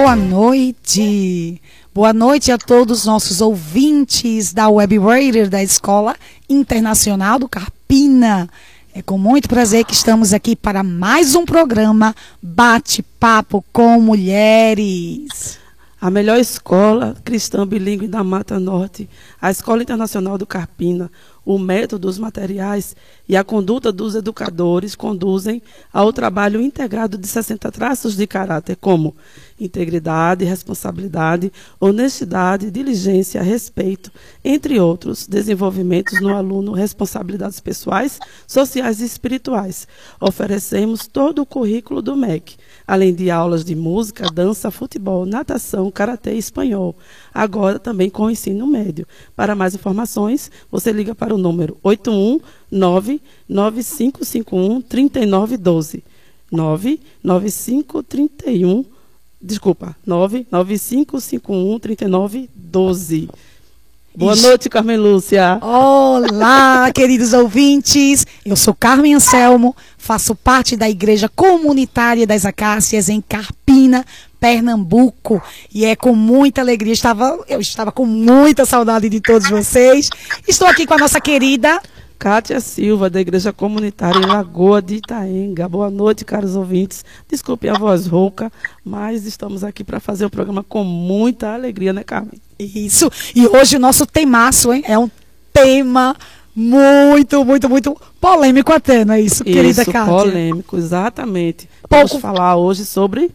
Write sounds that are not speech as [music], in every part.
boa noite. Boa noite a todos os nossos ouvintes da Web Radio da Escola Internacional do Carpina. É com muito prazer que estamos aqui para mais um programa Bate-Papo com Mulheres. A melhor escola cristã bilíngue da Mata Norte, a Escola Internacional do Carpina, o método, os materiais e a conduta dos educadores conduzem ao trabalho integrado de 60 traços de caráter, como integridade, responsabilidade, honestidade, diligência, respeito, entre outros desenvolvimentos no aluno, responsabilidades pessoais, sociais e espirituais. Oferecemos todo o currículo do MEC, além de aulas de música, dança, futebol, natação, karatê e espanhol. Agora também com ensino médio. Para mais informações, você liga para o número 819 9551 3912. 99531 Desculpa, 99551 3912. Boa noite, Carmen Lúcia. Olá, [laughs] queridos ouvintes. Eu sou Carmen Anselmo, faço parte da Igreja Comunitária das Acácias em Carpina, Pernambuco. E é com muita alegria, estava, eu estava com muita saudade de todos vocês. Estou aqui com a nossa querida Kátia Silva, da Igreja Comunitária em Lagoa de Itaenga. Boa noite, caros ouvintes. Desculpe a voz rouca, mas estamos aqui para fazer o programa com muita alegria, né, Carmen? Isso. E hoje o nosso temaço, hein? É um tema muito, muito, muito polêmico até, não é isso, querida isso, Kátia? polêmico, exatamente. Pouco... Vamos falar hoje sobre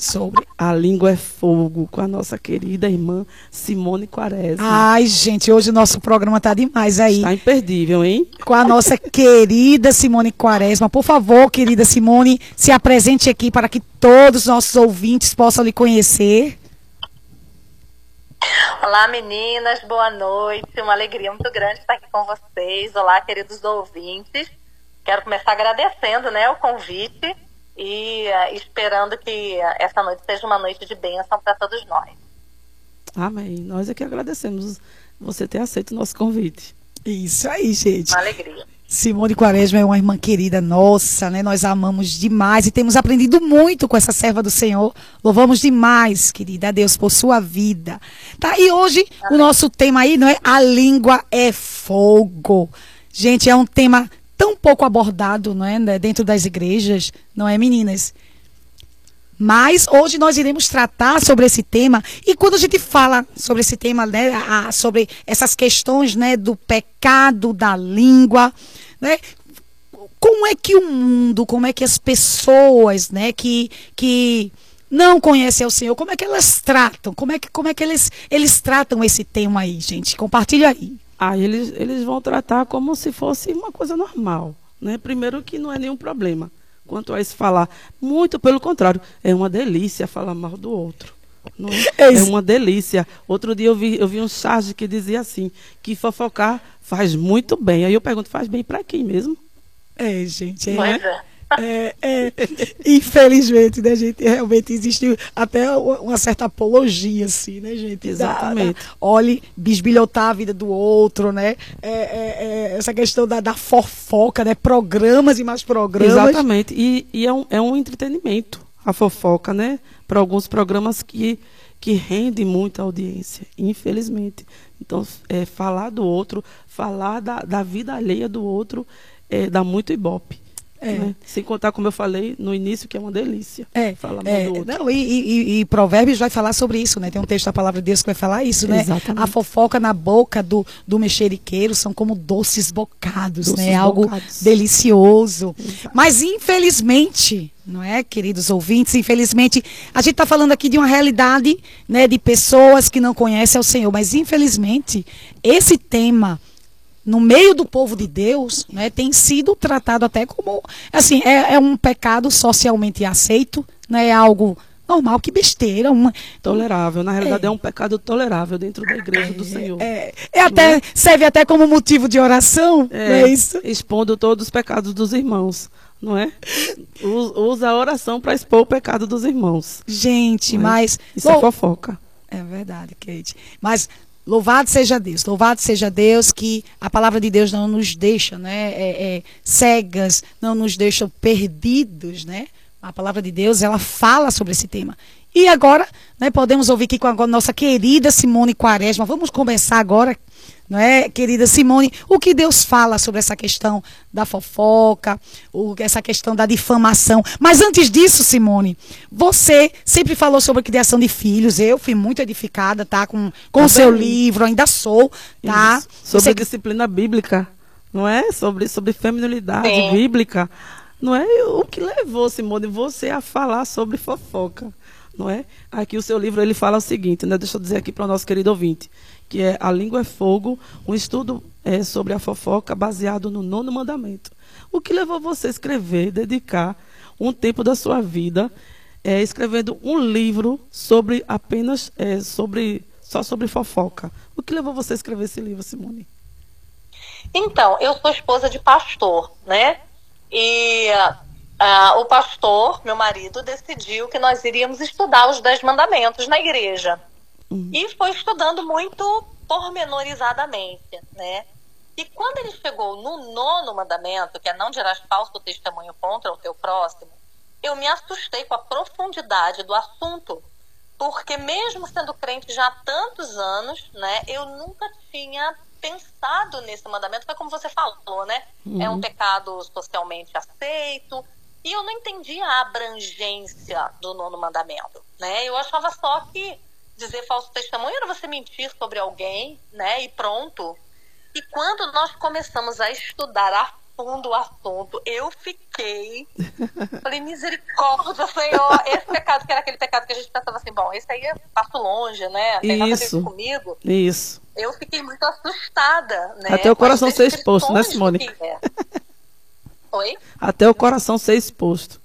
sobre A Língua é Fogo, com a nossa querida irmã Simone Quaresma. Ai, gente, hoje o nosso programa tá demais aí. Está imperdível, hein? Com a nossa [laughs] querida Simone Quaresma. Por favor, querida Simone, se apresente aqui para que todos os nossos ouvintes possam lhe conhecer. Olá, meninas, boa noite. Uma alegria muito grande estar aqui com vocês. Olá, queridos ouvintes. Quero começar agradecendo né, o convite e uh, esperando que essa noite seja uma noite de bênção para todos nós. Amém. Nós é que agradecemos você ter aceito o nosso convite. Isso aí, gente. Uma alegria. Simone Quaresma é uma irmã querida nossa, né? Nós amamos demais e temos aprendido muito com essa serva do Senhor. Louvamos demais, querida, a Deus por sua vida. Tá? E hoje Amém. o nosso tema aí, não é? A língua é fogo. Gente, é um tema tão pouco abordado não é, né, dentro das igrejas, não é, meninas? Mas hoje nós iremos tratar sobre esse tema. E quando a gente fala sobre esse tema, né, a, sobre essas questões né, do pecado da língua, né, como é que o mundo, como é que as pessoas né, que, que não conhecem o Senhor, como é que elas tratam? Como é que, como é que eles, eles tratam esse tema aí, gente? Compartilha aí. Ah, eles, eles vão tratar como se fosse uma coisa normal. Né? Primeiro que não é nenhum problema. Quanto a isso falar, muito pelo contrário, é uma delícia falar mal do outro. Não, é, [laughs] é uma delícia. Outro dia eu vi, eu vi um charge que dizia assim, que fofocar faz muito bem. Aí eu pergunto, faz bem para quem mesmo? É, gente. É, é. É, é, infelizmente, né, gente? Realmente existe até uma certa apologia, assim, né, gente? Exatamente. Da, da, olhe, bisbilhotar a vida do outro, né? É, é, é, essa questão da, da, fofoca, né? Programas e mais programas. Exatamente. E, e é, um, é um entretenimento, a fofoca, né? Para alguns programas que, que rendem muita audiência, infelizmente. Então, é, falar do outro, falar da, da vida alheia do outro, é, dá muito ibope. É. Né? Sem contar, como eu falei no início, que é uma delícia. É. Falar é. do outro. Não, e, e, e, Provérbios vai falar sobre isso, né? Tem um texto da palavra de Deus que vai falar isso, né? Exatamente. A fofoca na boca do, do mexeriqueiro são como doces bocados, doces né? Bocados. Algo delicioso. Exato. Mas, infelizmente, não é, queridos ouvintes? Infelizmente, a gente está falando aqui de uma realidade né, de pessoas que não conhecem o Senhor, mas infelizmente, esse tema no meio do povo de Deus, né, tem sido tratado até como, assim, é, é um pecado socialmente aceito, né, é algo normal, que besteira. Uma... Tolerável. Na realidade, é, é um pecado tolerável dentro da igreja é, do Senhor. É, é até, é? serve até como motivo de oração, é, é isso? Expondo todos os pecados dos irmãos. Não é? Usa a oração para expor o pecado dos irmãos. Gente, mas. Isso é fofoca. É verdade, Kate. Mas Louvado seja Deus, louvado seja Deus que a palavra de Deus não nos deixa né, é, é, cegas, não nos deixa perdidos, né? A palavra de Deus, ela fala sobre esse tema. E agora, né, podemos ouvir aqui com a nossa querida Simone Quaresma. Vamos começar agora, não é, querida Simone, o que Deus fala sobre essa questão da fofoca, essa questão da difamação. Mas antes disso, Simone, você sempre falou sobre a criação de filhos. Eu fui muito edificada, tá, com com o seu livro, ainda sou, tá? Isso. Sobre Você- a disciplina bíblica, não é? Sobre, sobre feminilidade Sim. bíblica. Não é o que levou, Simone, você a falar sobre fofoca. Não é? Aqui o seu livro ele fala o seguinte, né? Deixa eu dizer aqui para o nosso querido ouvinte, que é A Língua é Fogo, um estudo é, sobre a fofoca baseado no nono mandamento. O que levou você a escrever, dedicar um tempo da sua vida é, escrevendo um livro sobre apenas é, sobre só sobre fofoca? O que levou você a escrever esse livro, Simone? Então, eu sou esposa de pastor, né? E ah, o pastor, meu marido, decidiu que nós iríamos estudar os Dez Mandamentos na igreja. E foi estudando muito pormenorizadamente, né? E quando ele chegou no nono mandamento, que é não dirás falso testemunho contra o teu próximo, eu me assustei com a profundidade do assunto. Porque mesmo sendo crente já há tantos anos, né, eu nunca tinha pensado nesse mandamento. Foi como você falou, né? É um pecado socialmente aceito. E eu não entendia a abrangência do nono mandamento, né? Eu achava só que dizer falso testemunho era você mentir sobre alguém, né? E pronto. E quando nós começamos a estudar a fundo o assunto, eu fiquei. [laughs] Falei, misericórdia, Senhor. Esse pecado, que era aquele pecado que a gente pensava assim, bom, esse aí eu passo longe, né? Tem nada a ver Isso. comigo. Isso. Eu fiquei muito assustada, né? Até o coração ser exposto, né, Simone? é. Oi? Até o coração ser exposto.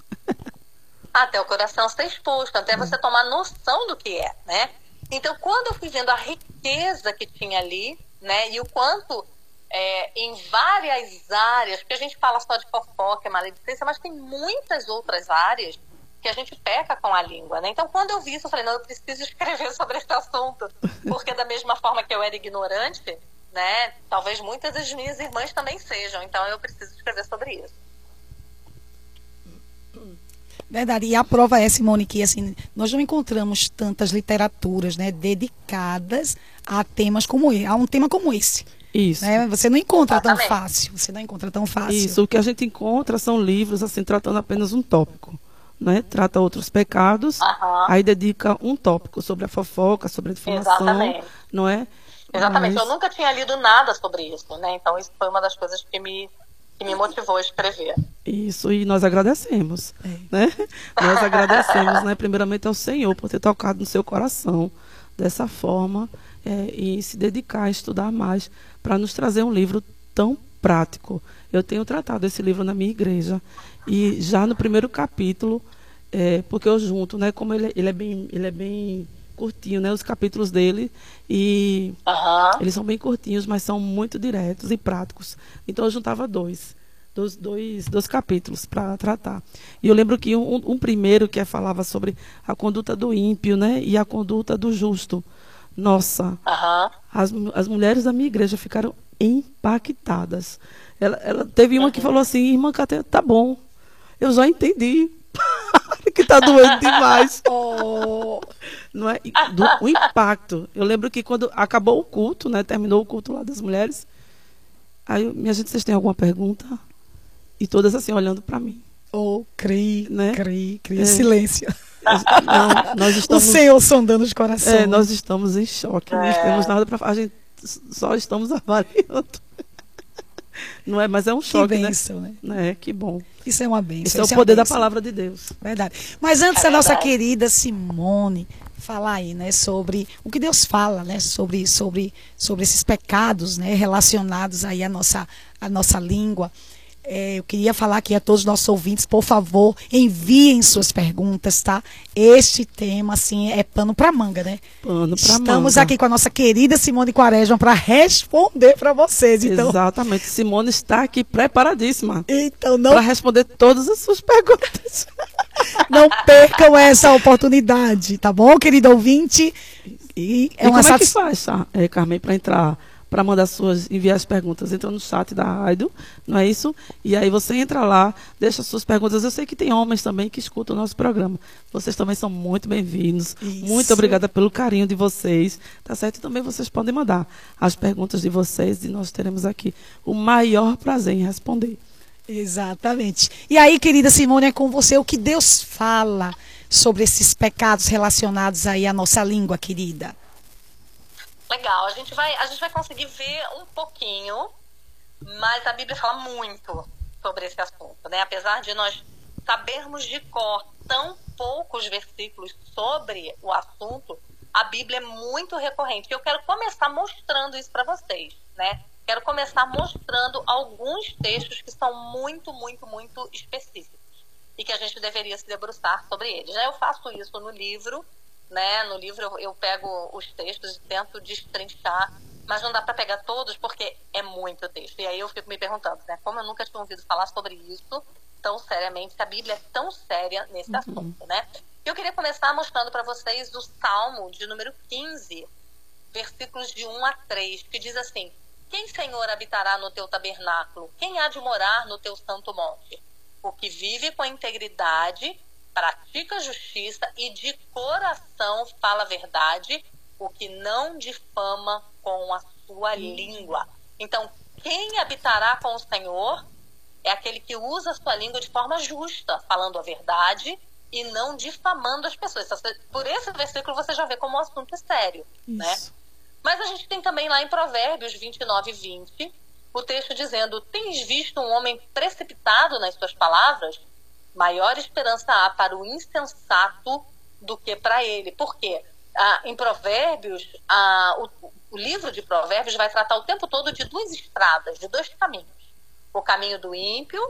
até o coração ser exposto, até você tomar noção do que é, né? Então, quando eu fui vendo a riqueza que tinha ali, né, e o quanto é, em várias áreas, porque a gente fala só de fofoca, maledicência, mas tem muitas outras áreas que a gente peca com a língua, né? Então, quando eu vi isso, eu falei, não, eu preciso [laughs] escrever sobre esse assunto, porque da mesma forma que eu era ignorante, né, talvez muitas das minhas irmãs também sejam, então eu preciso escrever sobre isso. Verdade. E a prova é, Simone, que assim, nós não encontramos tantas literaturas né, dedicadas a temas como esse, a um tema como esse. Isso. né? Você não encontra tão fácil. Você não encontra tão fácil. Isso. O que a gente encontra são livros assim tratando apenas um tópico. Né? Trata outros pecados, Aham. aí dedica um tópico sobre a fofoca, sobre a difamação, Exatamente. não é? Exatamente, Mas- eu nunca tinha lido nada sobre isso, né? Então isso foi uma das coisas que me, que me motivou a escrever. Isso, e nós agradecemos. É. Né? [laughs] Nós agradecemos, né, primeiramente ao Senhor por ter tocado no seu coração dessa forma é, e se dedicar a estudar mais para nos trazer um livro tão prático. Eu tenho tratado esse livro na minha igreja e já no primeiro capítulo, é, porque eu junto, né, como ele, ele é bem, ele é bem curtinho, né, os capítulos dele e Aham. eles são bem curtinhos, mas são muito diretos e práticos. Então eu juntava dois, dois, dois, dois capítulos para tratar. E eu lembro que um, um primeiro que falava sobre a conduta do ímpio, né, e a conduta do justo. Nossa, Aham. as, as mulheres da minha igreja ficaram impactadas. Ela, ela teve uma que falou assim, irmã Cátia, tá bom, eu já entendi. [laughs] que tá doendo demais. Oh, [laughs] [laughs] Não é? Do- o impacto. Eu lembro que quando acabou o culto, né? Terminou o culto lá das mulheres. Aí, eu, minha gente, vocês têm alguma pergunta? E todas assim, olhando para mim. oh, cri, Né? cri, cri. É. Silêncio. Não, nós [laughs] O estamos, Senhor sondando os corações. é, nós estamos em choque. Não É. temos nada para A gente s- só estamos [laughs] avaliando. Não é? Mas é um que choque, né? bênção, né? É, que bom. Isso é uma bênção. Esse é o isso poder uma da palavra de Deus. Verdade. Mas antes É a nossa querida Simone falar aí, né, sobre o que Deus fala, né, sobre sobre sobre esses pecados, né, relacionados aí à nossa à nossa língua. É, eu queria falar aqui a todos os nossos ouvintes, por favor, enviem suas perguntas, tá? Este tema, assim, é pano para manga, né? Pano pra Estamos manga. aqui com a nossa querida Simone Quaresma para responder para vocês. Então, Exatamente. Simone está aqui preparadíssima então não para responder todas as suas perguntas. [laughs] Não percam essa oportunidade, tá bom, querido ouvinte? E é e uma como é que faz, é, Carmen, para entrar, para mandar suas, enviar as perguntas. Entra no chat da rádio, não é isso? E aí você entra lá, deixa suas perguntas. Eu sei que tem homens também que escutam o nosso programa. Vocês também são muito bem-vindos. Muito obrigada pelo carinho de vocês, tá certo? E também vocês podem mandar as perguntas de vocês e nós teremos aqui o maior prazer em responder. Exatamente. E aí, querida Simone, é com você o que Deus fala sobre esses pecados relacionados aí à nossa língua, querida. Legal, a gente vai, a gente vai conseguir ver um pouquinho, mas a Bíblia fala muito sobre esse assunto, né? Apesar de nós sabermos de cor tão poucos versículos sobre o assunto, a Bíblia é muito recorrente. Eu quero começar mostrando isso para vocês, né? Quero começar mostrando alguns textos que são muito, muito, muito específicos e que a gente deveria se debruçar sobre eles. Eu faço isso no livro, né? No livro eu, eu pego os textos e tento destrinchar, mas não dá para pegar todos porque é muito texto. E aí eu fico me perguntando, né? Como eu nunca tinha ouvido falar sobre isso tão seriamente, se a Bíblia é tão séria nesse uhum. assunto, né? Eu queria começar mostrando para vocês o Salmo de número 15, versículos de 1 a 3, que diz assim: quem, Senhor, habitará no teu tabernáculo? Quem há de morar no teu santo monte? O que vive com integridade, pratica justiça e de coração fala a verdade, o que não difama com a sua língua. Então, quem habitará com o Senhor é aquele que usa a sua língua de forma justa, falando a verdade e não difamando as pessoas. Por esse versículo você já vê como o assunto é sério, né? Isso. né? Mas a gente tem também lá em Provérbios 29 e 20 o texto dizendo: Tens visto um homem precipitado nas suas palavras? Maior esperança há para o insensato do que para ele. Por quê? Ah, em Provérbios, ah, o, o livro de Provérbios vai tratar o tempo todo de duas estradas, de dois caminhos: o caminho do ímpio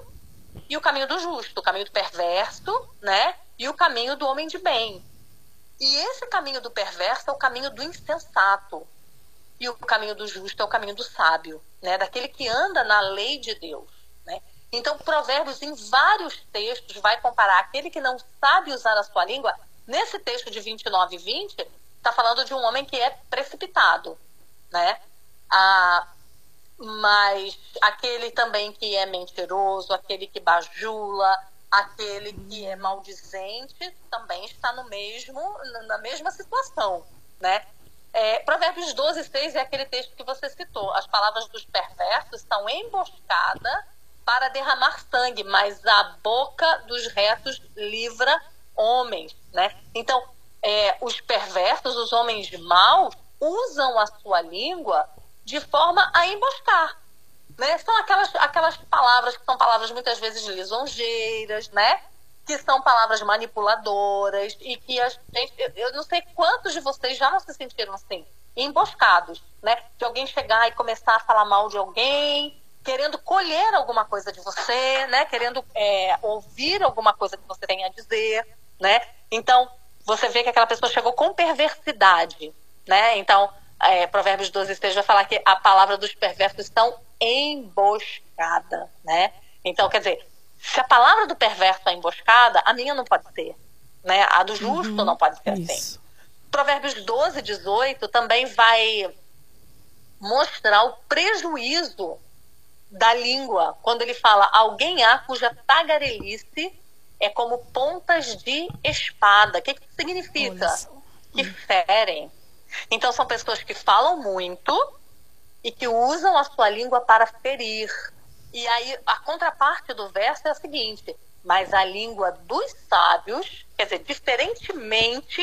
e o caminho do justo, o caminho do perverso, né? E o caminho do homem de bem. E esse caminho do perverso é o caminho do insensato. E o caminho do justo é o caminho do sábio, né? daquele que anda na lei de Deus. Então, Provérbios, em vários textos, vai comparar aquele que não sabe usar a sua língua. Nesse texto de 29 e 20, está falando de um homem que é precipitado. Né? Ah, mas aquele também que é mentiroso, aquele que bajula, aquele que é maldizente, também está no mesmo, na mesma situação. Né? É, Provérbios 12, 6 é aquele texto que você citou. As palavras dos perversos estão emboscadas para derramar sangue, mas a boca dos retos livra homens. Né? Então, é, os perversos, os homens maus, usam a sua língua de forma a emboscar. Né? São aquelas, aquelas palavras que são palavras muitas vezes lisonjeiras, né? que são palavras manipuladoras e que a gente, eu não sei quantos de vocês já não se sentiram assim, emboscados, né? De alguém chegar e começar a falar mal de alguém, querendo colher alguma coisa de você, né? Querendo é, ouvir alguma coisa que você tem a dizer, né? Então, você vê que aquela pessoa chegou com perversidade, né? Então, é, Provérbios 12, 6 vai falar que a palavra dos perversos estão emboscada, né? Então, quer dizer, se a palavra do perverso é emboscada, a minha não pode ser. Né? A do justo uhum, não pode ser assim. isso. assim. Provérbios 12, 18 também vai mostrar o prejuízo da língua, quando ele fala: alguém há cuja tagarelice é como pontas de espada. O que, que significa? Que ferem. Então, são pessoas que falam muito e que usam a sua língua para ferir, e aí a contraparte do verso é a seguinte: mas a língua dos sábios, quer dizer, diferentemente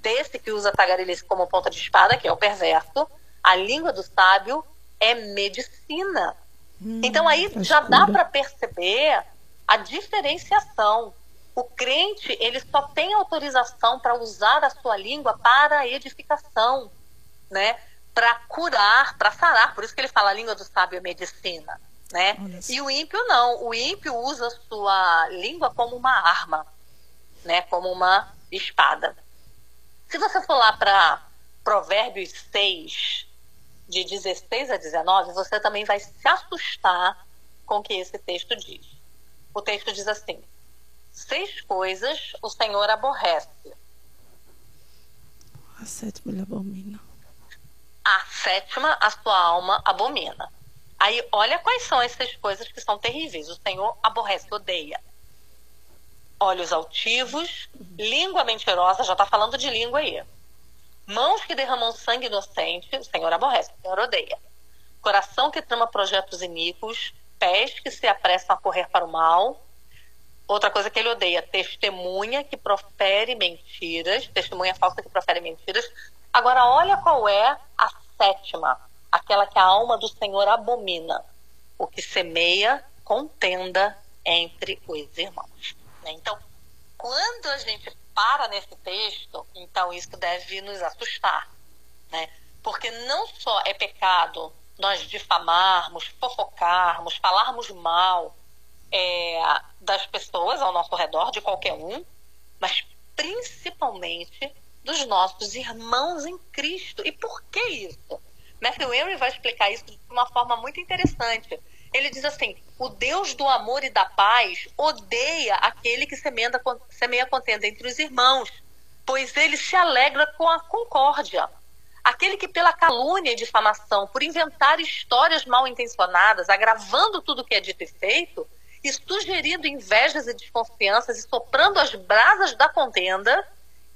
desse que usa tagarelice como ponta de espada, que é o perverso, a língua do sábio é medicina. Hum, então aí já dá para perceber a diferenciação. O crente, ele só tem autorização para usar a sua língua para a edificação, né? Para curar, para sarar. Por isso que ele fala a língua do sábio é medicina né? E o ímpio não. O ímpio usa sua língua como uma arma, né? Como uma espada. Se você for lá para Provérbios 6, de 16 a 19, você também vai se assustar com o que esse texto diz. O texto diz assim: Seis coisas o Senhor aborrece. A sétima ele abomina. A sétima, a sua alma abomina. Aí, olha quais são essas coisas que são terríveis. O Senhor aborrece, odeia. Olhos altivos, língua mentirosa, já está falando de língua aí. Mãos que derramam sangue inocente, o Senhor aborrece, o Senhor odeia. Coração que trama projetos iníquos, pés que se apressam a correr para o mal. Outra coisa que ele odeia, testemunha que profere mentiras, testemunha falsa que profere mentiras. Agora, olha qual é a sétima, aquela que a alma do Senhor abomina, o que semeia contenda entre os irmãos. Né? Então, quando a gente para nesse texto, então isso deve nos assustar, né? Porque não só é pecado nós difamarmos, fofocarmos, falarmos mal é, das pessoas ao nosso redor, de qualquer um, mas principalmente dos nossos irmãos em Cristo. E por que isso? Matthew Henry vai explicar isso de uma forma muito interessante. Ele diz assim: o Deus do amor e da paz odeia aquele que semeia, semeia contenda entre os irmãos, pois ele se alegra com a concórdia. Aquele que, pela calúnia e difamação, por inventar histórias mal intencionadas, agravando tudo que é dito e feito, e sugerindo invejas e desconfianças e soprando as brasas da contenda,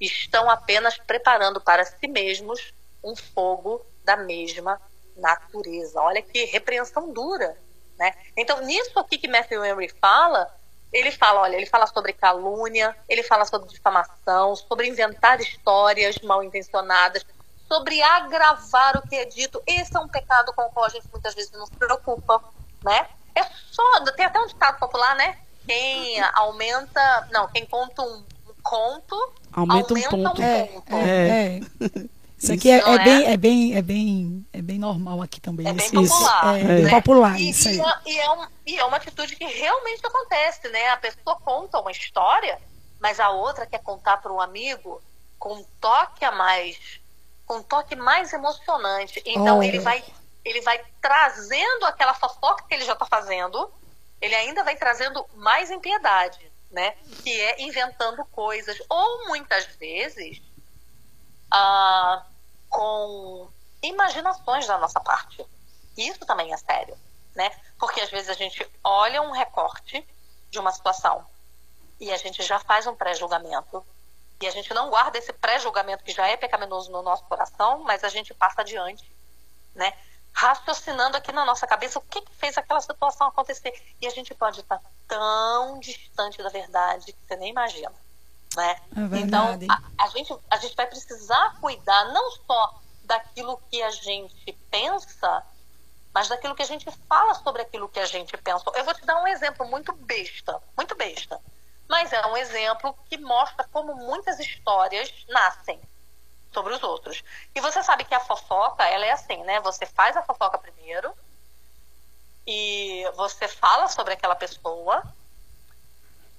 estão apenas preparando para si mesmos um fogo da mesma natureza. Olha que repreensão dura. Né? Então, nisso aqui que Matthew Henry fala, ele fala, olha, ele fala sobre calúnia, ele fala sobre difamação, sobre inventar histórias mal intencionadas, sobre agravar o que é dito. Esse é um pecado com o qual a gente muitas vezes não se preocupa, né? É só, tem até um ditado popular, né? Quem aumenta, não, quem conta um conto, aumenta, aumenta um ponto. Um ponto. É, é, é. [laughs] Isso aqui é, é, é, bem, é, bem, é, bem, é bem normal aqui também. É bem popular. É, né? bem popular, e, isso aí. E é, um, e é uma atitude que realmente acontece, né? A pessoa conta uma história, mas a outra quer contar para um amigo com um toque a mais, com um toque mais emocionante. Então oh. ele vai ele vai trazendo aquela fofoca que ele já está fazendo, ele ainda vai trazendo mais impiedade, né? Que é inventando coisas. Ou muitas vezes ah, com imaginações da nossa parte. Isso também é sério, né? Porque às vezes a gente olha um recorte de uma situação e a gente já faz um pré-julgamento e a gente não guarda esse pré-julgamento que já é pecaminoso no nosso coração, mas a gente passa adiante, né? raciocinando aqui na nossa cabeça o que, que fez aquela situação acontecer. E a gente pode estar tão distante da verdade que você nem imagina. Né? É então, a, a, gente, a gente vai precisar cuidar não só daquilo que a gente pensa, mas daquilo que a gente fala sobre aquilo que a gente pensa. Eu vou te dar um exemplo muito besta, muito besta. Mas é um exemplo que mostra como muitas histórias nascem sobre os outros. E você sabe que a fofoca, ela é assim, né? Você faz a fofoca primeiro e você fala sobre aquela pessoa.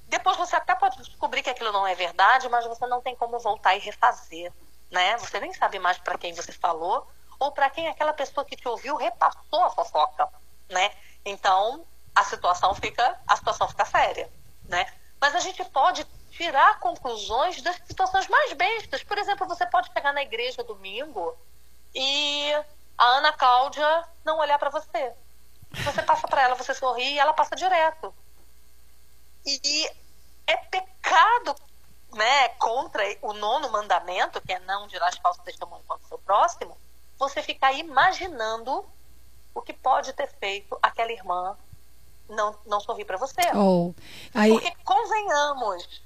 Depois você até pode descobrir que aquilo não é verdade, mas você não tem como voltar e refazer, né? Você nem sabe mais para quem você falou ou para quem aquela pessoa que te ouviu repassou a fofoca, né? Então, a situação fica, a situação fica séria, né? Mas a gente pode tirar conclusões das situações mais bestas. Por exemplo, você pode chegar na igreja domingo e a Ana Cláudia não olhar para você. Você passa para ela, você sorri e ela passa direto. E é pecado né, contra o nono mandamento, que é não dirás falso testemunho contra o seu próximo, você ficar imaginando o que pode ter feito aquela irmã não, não sorrir para você. Oh, aí... Porque convenhamos,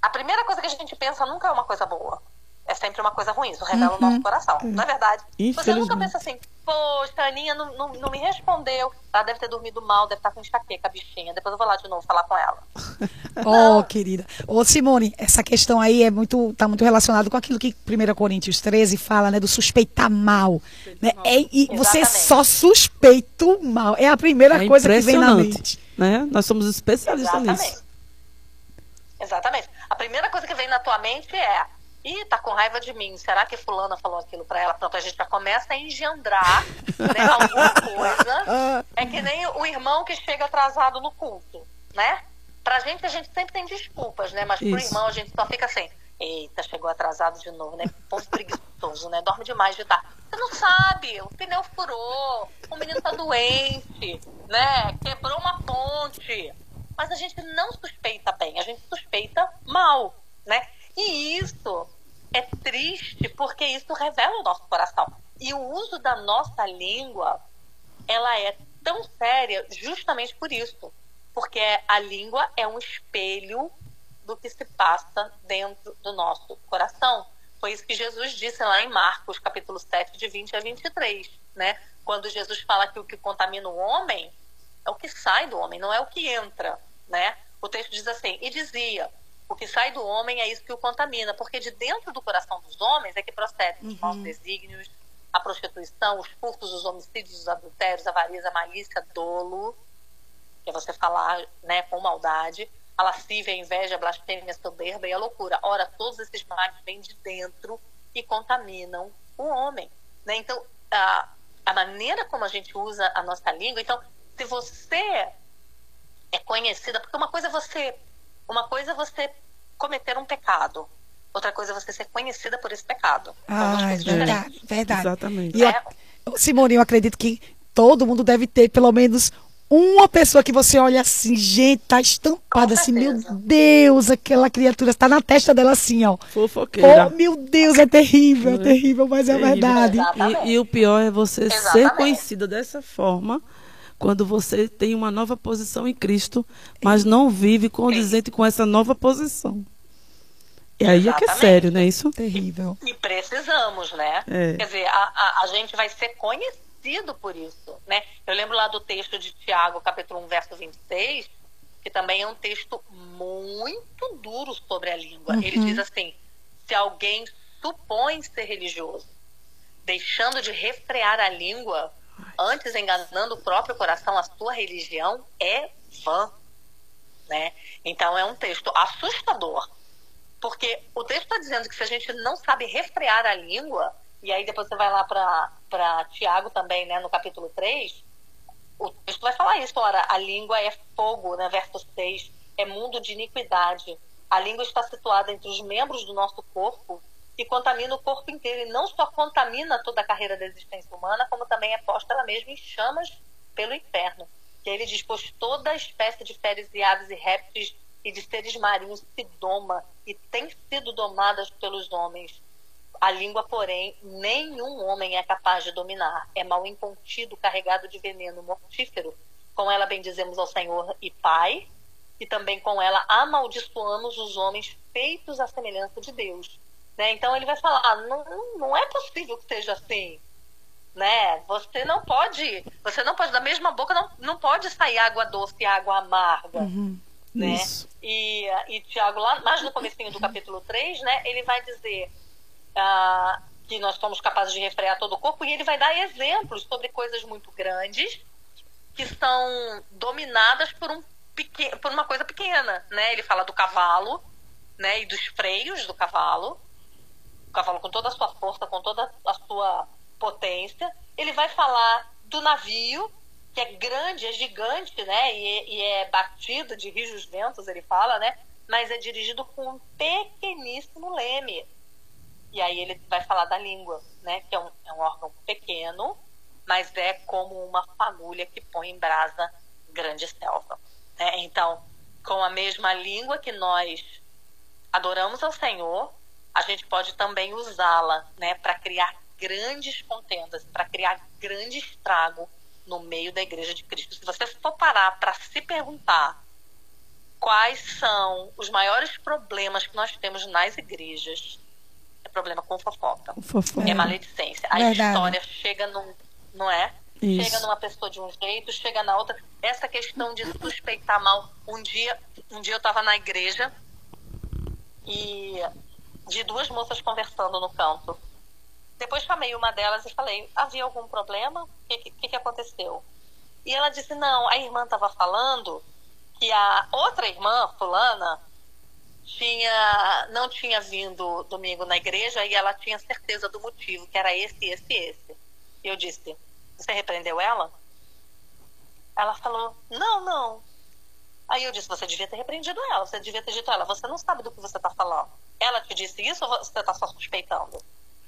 a primeira coisa que a gente pensa nunca é uma coisa boa. É sempre uma coisa ruim, isso revela uhum. o nosso coração. Não é verdade? Você nunca pensa assim, poxa, a Aninha não, não, não, me respondeu. Ela deve ter dormido mal, deve estar com enxaqueca, a bichinha. Depois eu vou lá de novo falar com ela. [laughs] oh, querida. Ô, Simone, essa questão aí é muito, tá muito relacionado com aquilo que 1 Coríntios 13 fala, né? Do suspeitar mal. Né? É, e você só suspeita o mal. É a primeira é coisa que vem na mente. Né? Nós somos especialistas Exatamente. nisso. Exatamente. A primeira coisa que vem na tua mente é: ih, tá com raiva de mim. Será que fulana falou aquilo para ela? Pronto, a gente já começa a engendrar né, alguma coisa. É que nem o irmão que chega atrasado no culto, né? Pra gente, a gente sempre tem desculpas, né? Mas Isso. pro irmão, a gente só fica assim. Eita, chegou atrasado de novo, né? Povo preguiçoso, né? Dorme demais de tarde. Você não sabe, o pneu furou, o menino tá doente, né? Quebrou uma ponte. Mas a gente não suspeita bem, a gente suspeita mal, né? E isso é triste porque isso revela o nosso coração. E o uso da nossa língua, ela é tão séria justamente por isso. Porque a língua é um espelho do que se passa dentro do nosso coração. Foi isso que Jesus disse lá em Marcos, capítulo 7, de 20 a 23, né? Quando Jesus fala que o que contamina o homem é o que sai do homem, não é o que entra, né? O texto diz assim: "E dizia: o que sai do homem é isso que o contamina, porque de dentro do coração dos homens é que procedem os uhum. maus desígnios, a prostituição, os furtos, os homicídios, os adultérios, a avareza, a malícia, dolo, que é você falar né, com maldade, a lascívia, a inveja, a blasfêmia, a soberba e a loucura. Ora, todos esses males vêm de dentro e contaminam o homem. Né? Então, a, a maneira como a gente usa a nossa língua, então, se você é conhecida, porque uma coisa é você, uma coisa é você cometer um pecado, outra coisa é você ser conhecida por esse pecado. Ah, é verdade, verdade. Exatamente. E é. eu, Simone, eu acredito que todo mundo deve ter pelo menos uma pessoa que você olha assim, gente, tá estampada assim, meu Deus, aquela criatura está na testa dela assim, ó. Fofoqueira. Oh, meu Deus, é terrível, é terrível, mas é terrível. verdade. E, e, o pior é você Exatamente. ser conhecida dessa forma quando você tem uma nova posição em Cristo, mas não vive condizente com essa nova posição. E aí Exatamente. é que é sério, né? Isso terrível. E, e precisamos, né? É. Quer dizer, a, a, a gente vai ser conhecido conhecido por isso, né? Eu lembro lá do texto de Tiago, capítulo 1, verso 26, que também é um texto muito duro sobre a língua. Uhum. Ele diz assim: se alguém supõe ser religioso, deixando de refrear a língua, antes enganando o próprio coração, a sua religião é vã. Né? Então é um texto assustador. Porque o texto está dizendo que se a gente não sabe refrear a língua, e aí depois você vai lá para Tiago também, né, no capítulo 3, o texto vai falar isso, ora, a língua é fogo, né, verso 6, é mundo de iniquidade. A língua está situada entre os membros do nosso corpo e contamina o corpo inteiro. E não só contamina toda a carreira da existência humana, como também é posta ela mesma em chamas pelo inferno. Que ele diz, pois toda espécie de férias e aves e répteis e de seres marinhos se doma e tem sido domadas pelos homens. A língua, porém, nenhum homem é capaz de dominar. É mal incontido, carregado de veneno mortífero. Com ela bendizemos ao Senhor e Pai, e também com ela amaldiçoamos os homens feitos à semelhança de Deus. Né? Então ele vai falar: não, não é possível que seja assim. Né? Você não pode, você não pode, da mesma boca não, não pode sair água doce e água amarga. Uhum, né? Isso. E, e Tiago, lá mais no comecinho do capítulo 3, né, ele vai dizer ah, que nós somos capazes de refrear todo o corpo, e ele vai dar exemplos sobre coisas muito grandes que são dominadas por, um pequeno, por uma coisa pequena. Né? Ele fala do cavalo né, e dos freios do cavalo, o cavalo com toda a sua força, com toda a sua potência. Ele vai falar do navio, que é grande, é gigante, né? E, e, é batido de rijos ventos, ele fala, né? Mas é dirigido com um pequeníssimo leme. E aí ele vai falar da língua, né? Que é um, é um órgão pequeno, mas é como uma fagulha que põe em brasa grande selva. Né? Então, com a mesma língua que nós adoramos ao Senhor, a gente pode também usá-la né, para criar grandes contendas, para criar grande estrago no meio da igreja de Cristo. Se você for parar para se perguntar quais são os maiores problemas que nós temos nas igrejas, é problema com fofoca. fofoca. É maledicência. A Verdade. história chega num. Não é? Isso. Chega numa pessoa de um jeito, chega na outra. Essa questão de suspeitar mal. Um dia, um dia eu estava na igreja e de duas moças conversando no canto. Depois chamei uma delas e falei: havia algum problema? O que, que, que aconteceu? E ela disse: não, a irmã estava falando que a outra irmã, fulana, tinha não tinha vindo domingo na igreja e ela tinha certeza do motivo, que era esse, esse, esse. E eu disse: Você repreendeu ela? Ela falou: Não, não. Aí eu disse: Você devia ter repreendido ela, você devia ter dito ela: Você não sabe do que você está falando. Ela te disse isso ou você está só suspeitando?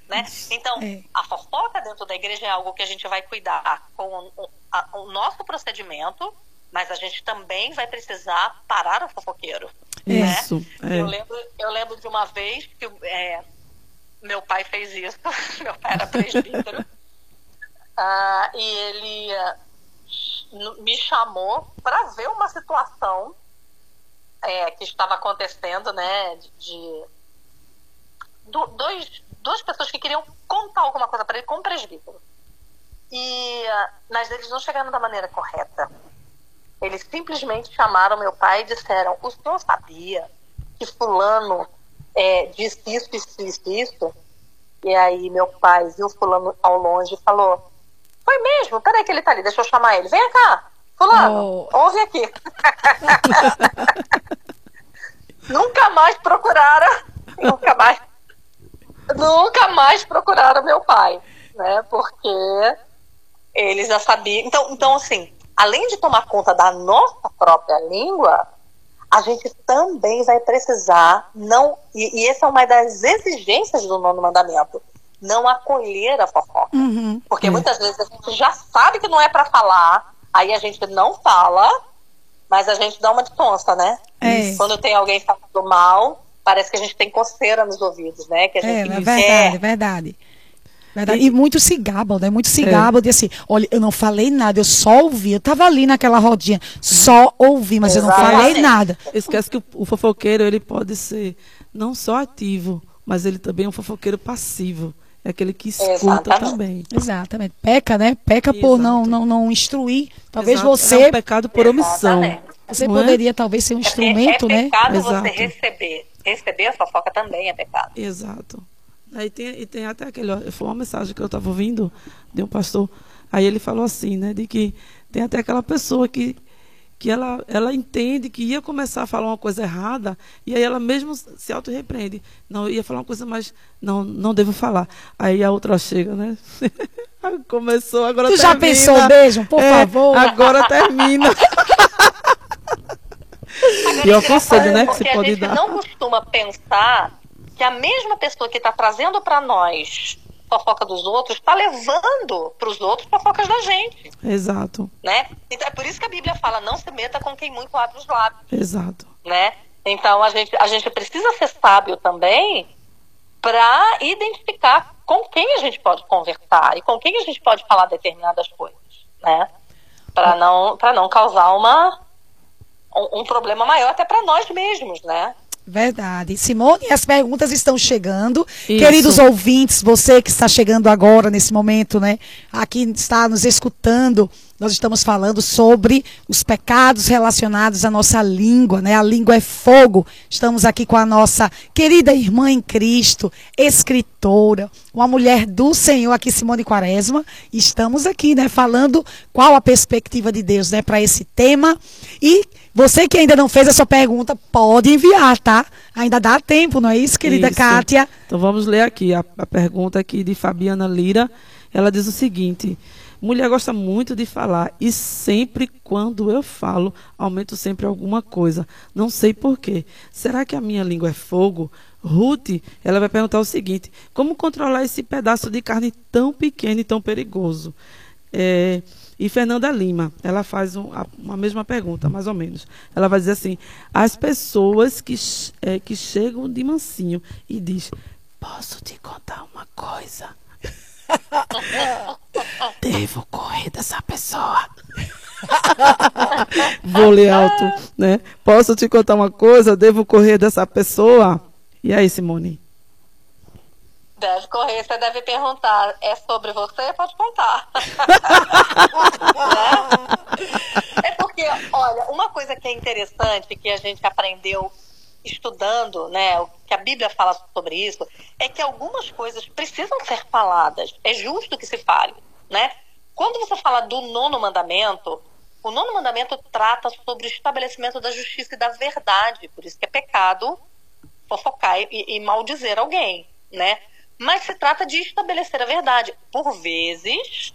Né? Então, É. a fofoca dentro da igreja é algo que a gente vai cuidar com o, a- o nosso procedimento, mas a gente também vai precisar parar o fofoqueiro. né? Isso, é. Eu, lembro, eu lembro de uma vez que é, meu pai fez isso, [laughs] meu pai era presbítero, [laughs] ah, e ele n- me chamou para ver uma situação é, que estava acontecendo, né, de, de do- dois, duas pessoas que queriam contar alguma coisa para ele como presbítero. E, ah, mas eles não chegaram da maneira correta. Eles simplesmente chamaram meu pai e disseram: O senhor sabia que Fulano é, disse isso, isso, isso, isso? E aí meu pai viu Fulano ao longe e falou: Foi mesmo? Peraí, que ele tá ali, deixa eu chamar ele. Vem cá, Fulano, Oh. ouve aqui. [laughs] nunca mais procuraram, nunca mais, nunca mais procuraram meu pai, né? Porque eles já sabiam. Então, então, assim, além de tomar conta da nossa própria língua, a gente também vai precisar não. E, e essa é uma das exigências do nono mandamento. Não acolher a fofoca. Uhum. Porque muitas vezes a gente já sabe que não é para falar, aí a gente não fala, mas a gente dá uma de né? É. Quando tem alguém falando mal, parece que a gente tem coceira nos ouvidos, né? Que a É, gente é quer. verdade, verdade. Verdade. E muitos se gabam, né? Muitos se É. gabam de assim, olha, eu não falei nada, eu só ouvi. Eu tava ali naquela rodinha, só ouvi, mas eu não Exatamente. falei nada. Esquece que o, o fofoqueiro ele pode ser não só ativo, mas ele também é um fofoqueiro passivo. É aquele que escuta Exatamente. também. Exatamente. Peca, né? Peca por não, não, não instruir. Talvez Exato. você, É um pecado por omissão. Exatamente. você não é? poderia talvez ser um instrumento, é, é né? pecado você Exato. receber. Receber a fofoca também é pecado. Exato. Aí tem, e tem até aquele. ó, Foi uma mensagem que eu estava ouvindo de um pastor. Aí ele falou assim, né? De que tem até aquela pessoa que, que ela, ela entende que ia começar a falar uma coisa errada, e aí ela mesmo se auto-repreende. Não, ia falar uma coisa, mas não, não devo falar. Aí a outra chega, né? [laughs] Começou, agora Tu já termina. pensou mesmo? Por É, favor. Agora termina. [laughs] Pior conselho, né? Que Porque você a pode gente dar. não costuma pensar que a mesma pessoa que está trazendo para nós fofoca dos outros está levando para os outros fofocas da gente, Exato, né? Então é por isso que a Bíblia fala não se meta com quem muito abre os lábios, exato. né? Então a gente a gente precisa ser sábio também para identificar com quem a gente pode conversar e com quem a gente pode falar determinadas coisas, né? Para não para não causar uma um, um problema maior até para nós mesmos, né? Verdade. Simone, as perguntas estão chegando. Isso. Queridos ouvintes, você que está chegando agora nesse momento, né? Aqui está nos escutando. Nós estamos falando sobre os pecados relacionados à nossa língua, né? A língua é fogo. Estamos aqui com a nossa querida irmã em Cristo, escritora, uma mulher do Senhor aqui, Simone Quaresma. Estamos aqui, né, falando qual a perspectiva de Deus, né, para esse tema. E você que ainda não fez a sua pergunta, pode enviar, tá? Ainda dá tempo, não é isso, querida Isso. Kátia? Então vamos ler aqui a, a pergunta aqui de Fabiana Lira. Ela diz o seguinte: mulher gosta muito de falar e sempre quando eu falo, aumento sempre alguma coisa. Não sei porquê. Será que a minha língua é fogo? Ruth, ela vai perguntar o seguinte: como controlar esse pedaço de carne tão pequeno e tão perigoso? É, e Fernanda Lima, ela faz um, uma mesma pergunta, mais ou menos. Ela vai dizer assim: as pessoas que, é, que chegam de mansinho e diz, posso te contar uma coisa? [laughs] Devo correr dessa pessoa. [laughs] Vou ler alto, né? Posso te contar uma coisa? Devo correr dessa pessoa? E aí, Simone? Deve correr, você deve perguntar. É sobre você? Pode contar. [laughs] Né? É porque, olha, uma coisa que é interessante que a gente aprendeu estudando, né, o que a Bíblia fala sobre isso, é que algumas coisas precisam ser faladas. É justo que se fale, né? Quando você fala do nono mandamento, o nono mandamento trata sobre o estabelecimento da justiça e da verdade, por isso que é pecado fofocar e, e maldizer alguém, né? Mas se trata de estabelecer a verdade. Por vezes,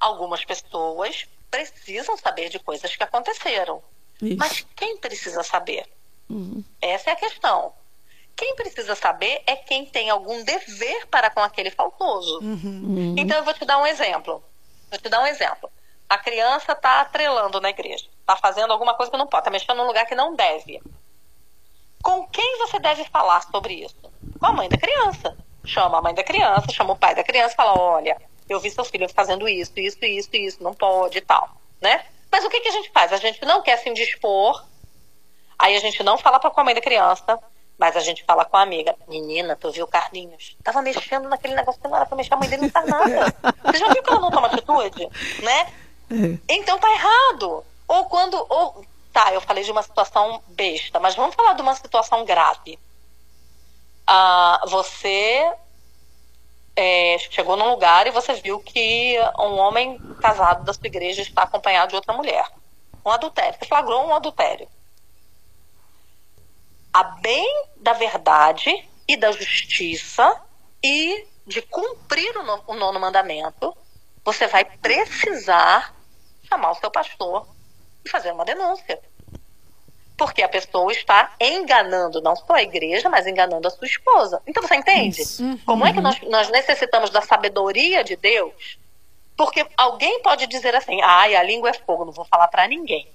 algumas pessoas precisam saber de coisas que aconteceram. Isso. Mas quem precisa saber? Uhum. Essa é a questão. Quem precisa saber é quem tem algum dever para com aquele faltoso. Uhum. Então eu vou te dar um exemplo. Vou te dar um exemplo. A criança está atrelando na igreja, está fazendo alguma coisa que não pode, está mexendo num lugar que não deve. Com quem você deve falar sobre isso? Com a mãe da criança. Chama a mãe da criança, chama o pai da criança e fala: olha, eu vi seu filho fazendo isso, isso, isso, isso, não pode e tal, né? Mas o que, que a gente faz? A gente não quer se indispor, aí a gente não fala com a mãe da criança, mas a gente fala com a amiga, menina, tu viu o Carlinhos? Tava mexendo naquele negócio que não era pra mexer, a mãe dele não faz nada. [laughs] Você já viu que ela não toma atitude? Né? É. Então tá errado. Ou quando. Ou, tá, eu falei de uma situação besta, mas vamos falar de uma situação grave. Ah, você é, chegou num lugar e você viu que um homem casado da sua igreja está acompanhado de outra mulher. Um adultério. Você flagrou um adultério. A bem da verdade e da justiça e de cumprir o, no, o nono mandamento, você vai precisar chamar o seu pastor e fazer uma denúncia. Porque a pessoa está enganando não só a igreja, mas enganando a sua esposa. Então você entende? Isso. Como é que nós, nós necessitamos da sabedoria de Deus? Porque alguém pode dizer assim: ai, a língua é fogo, não vou falar para ninguém.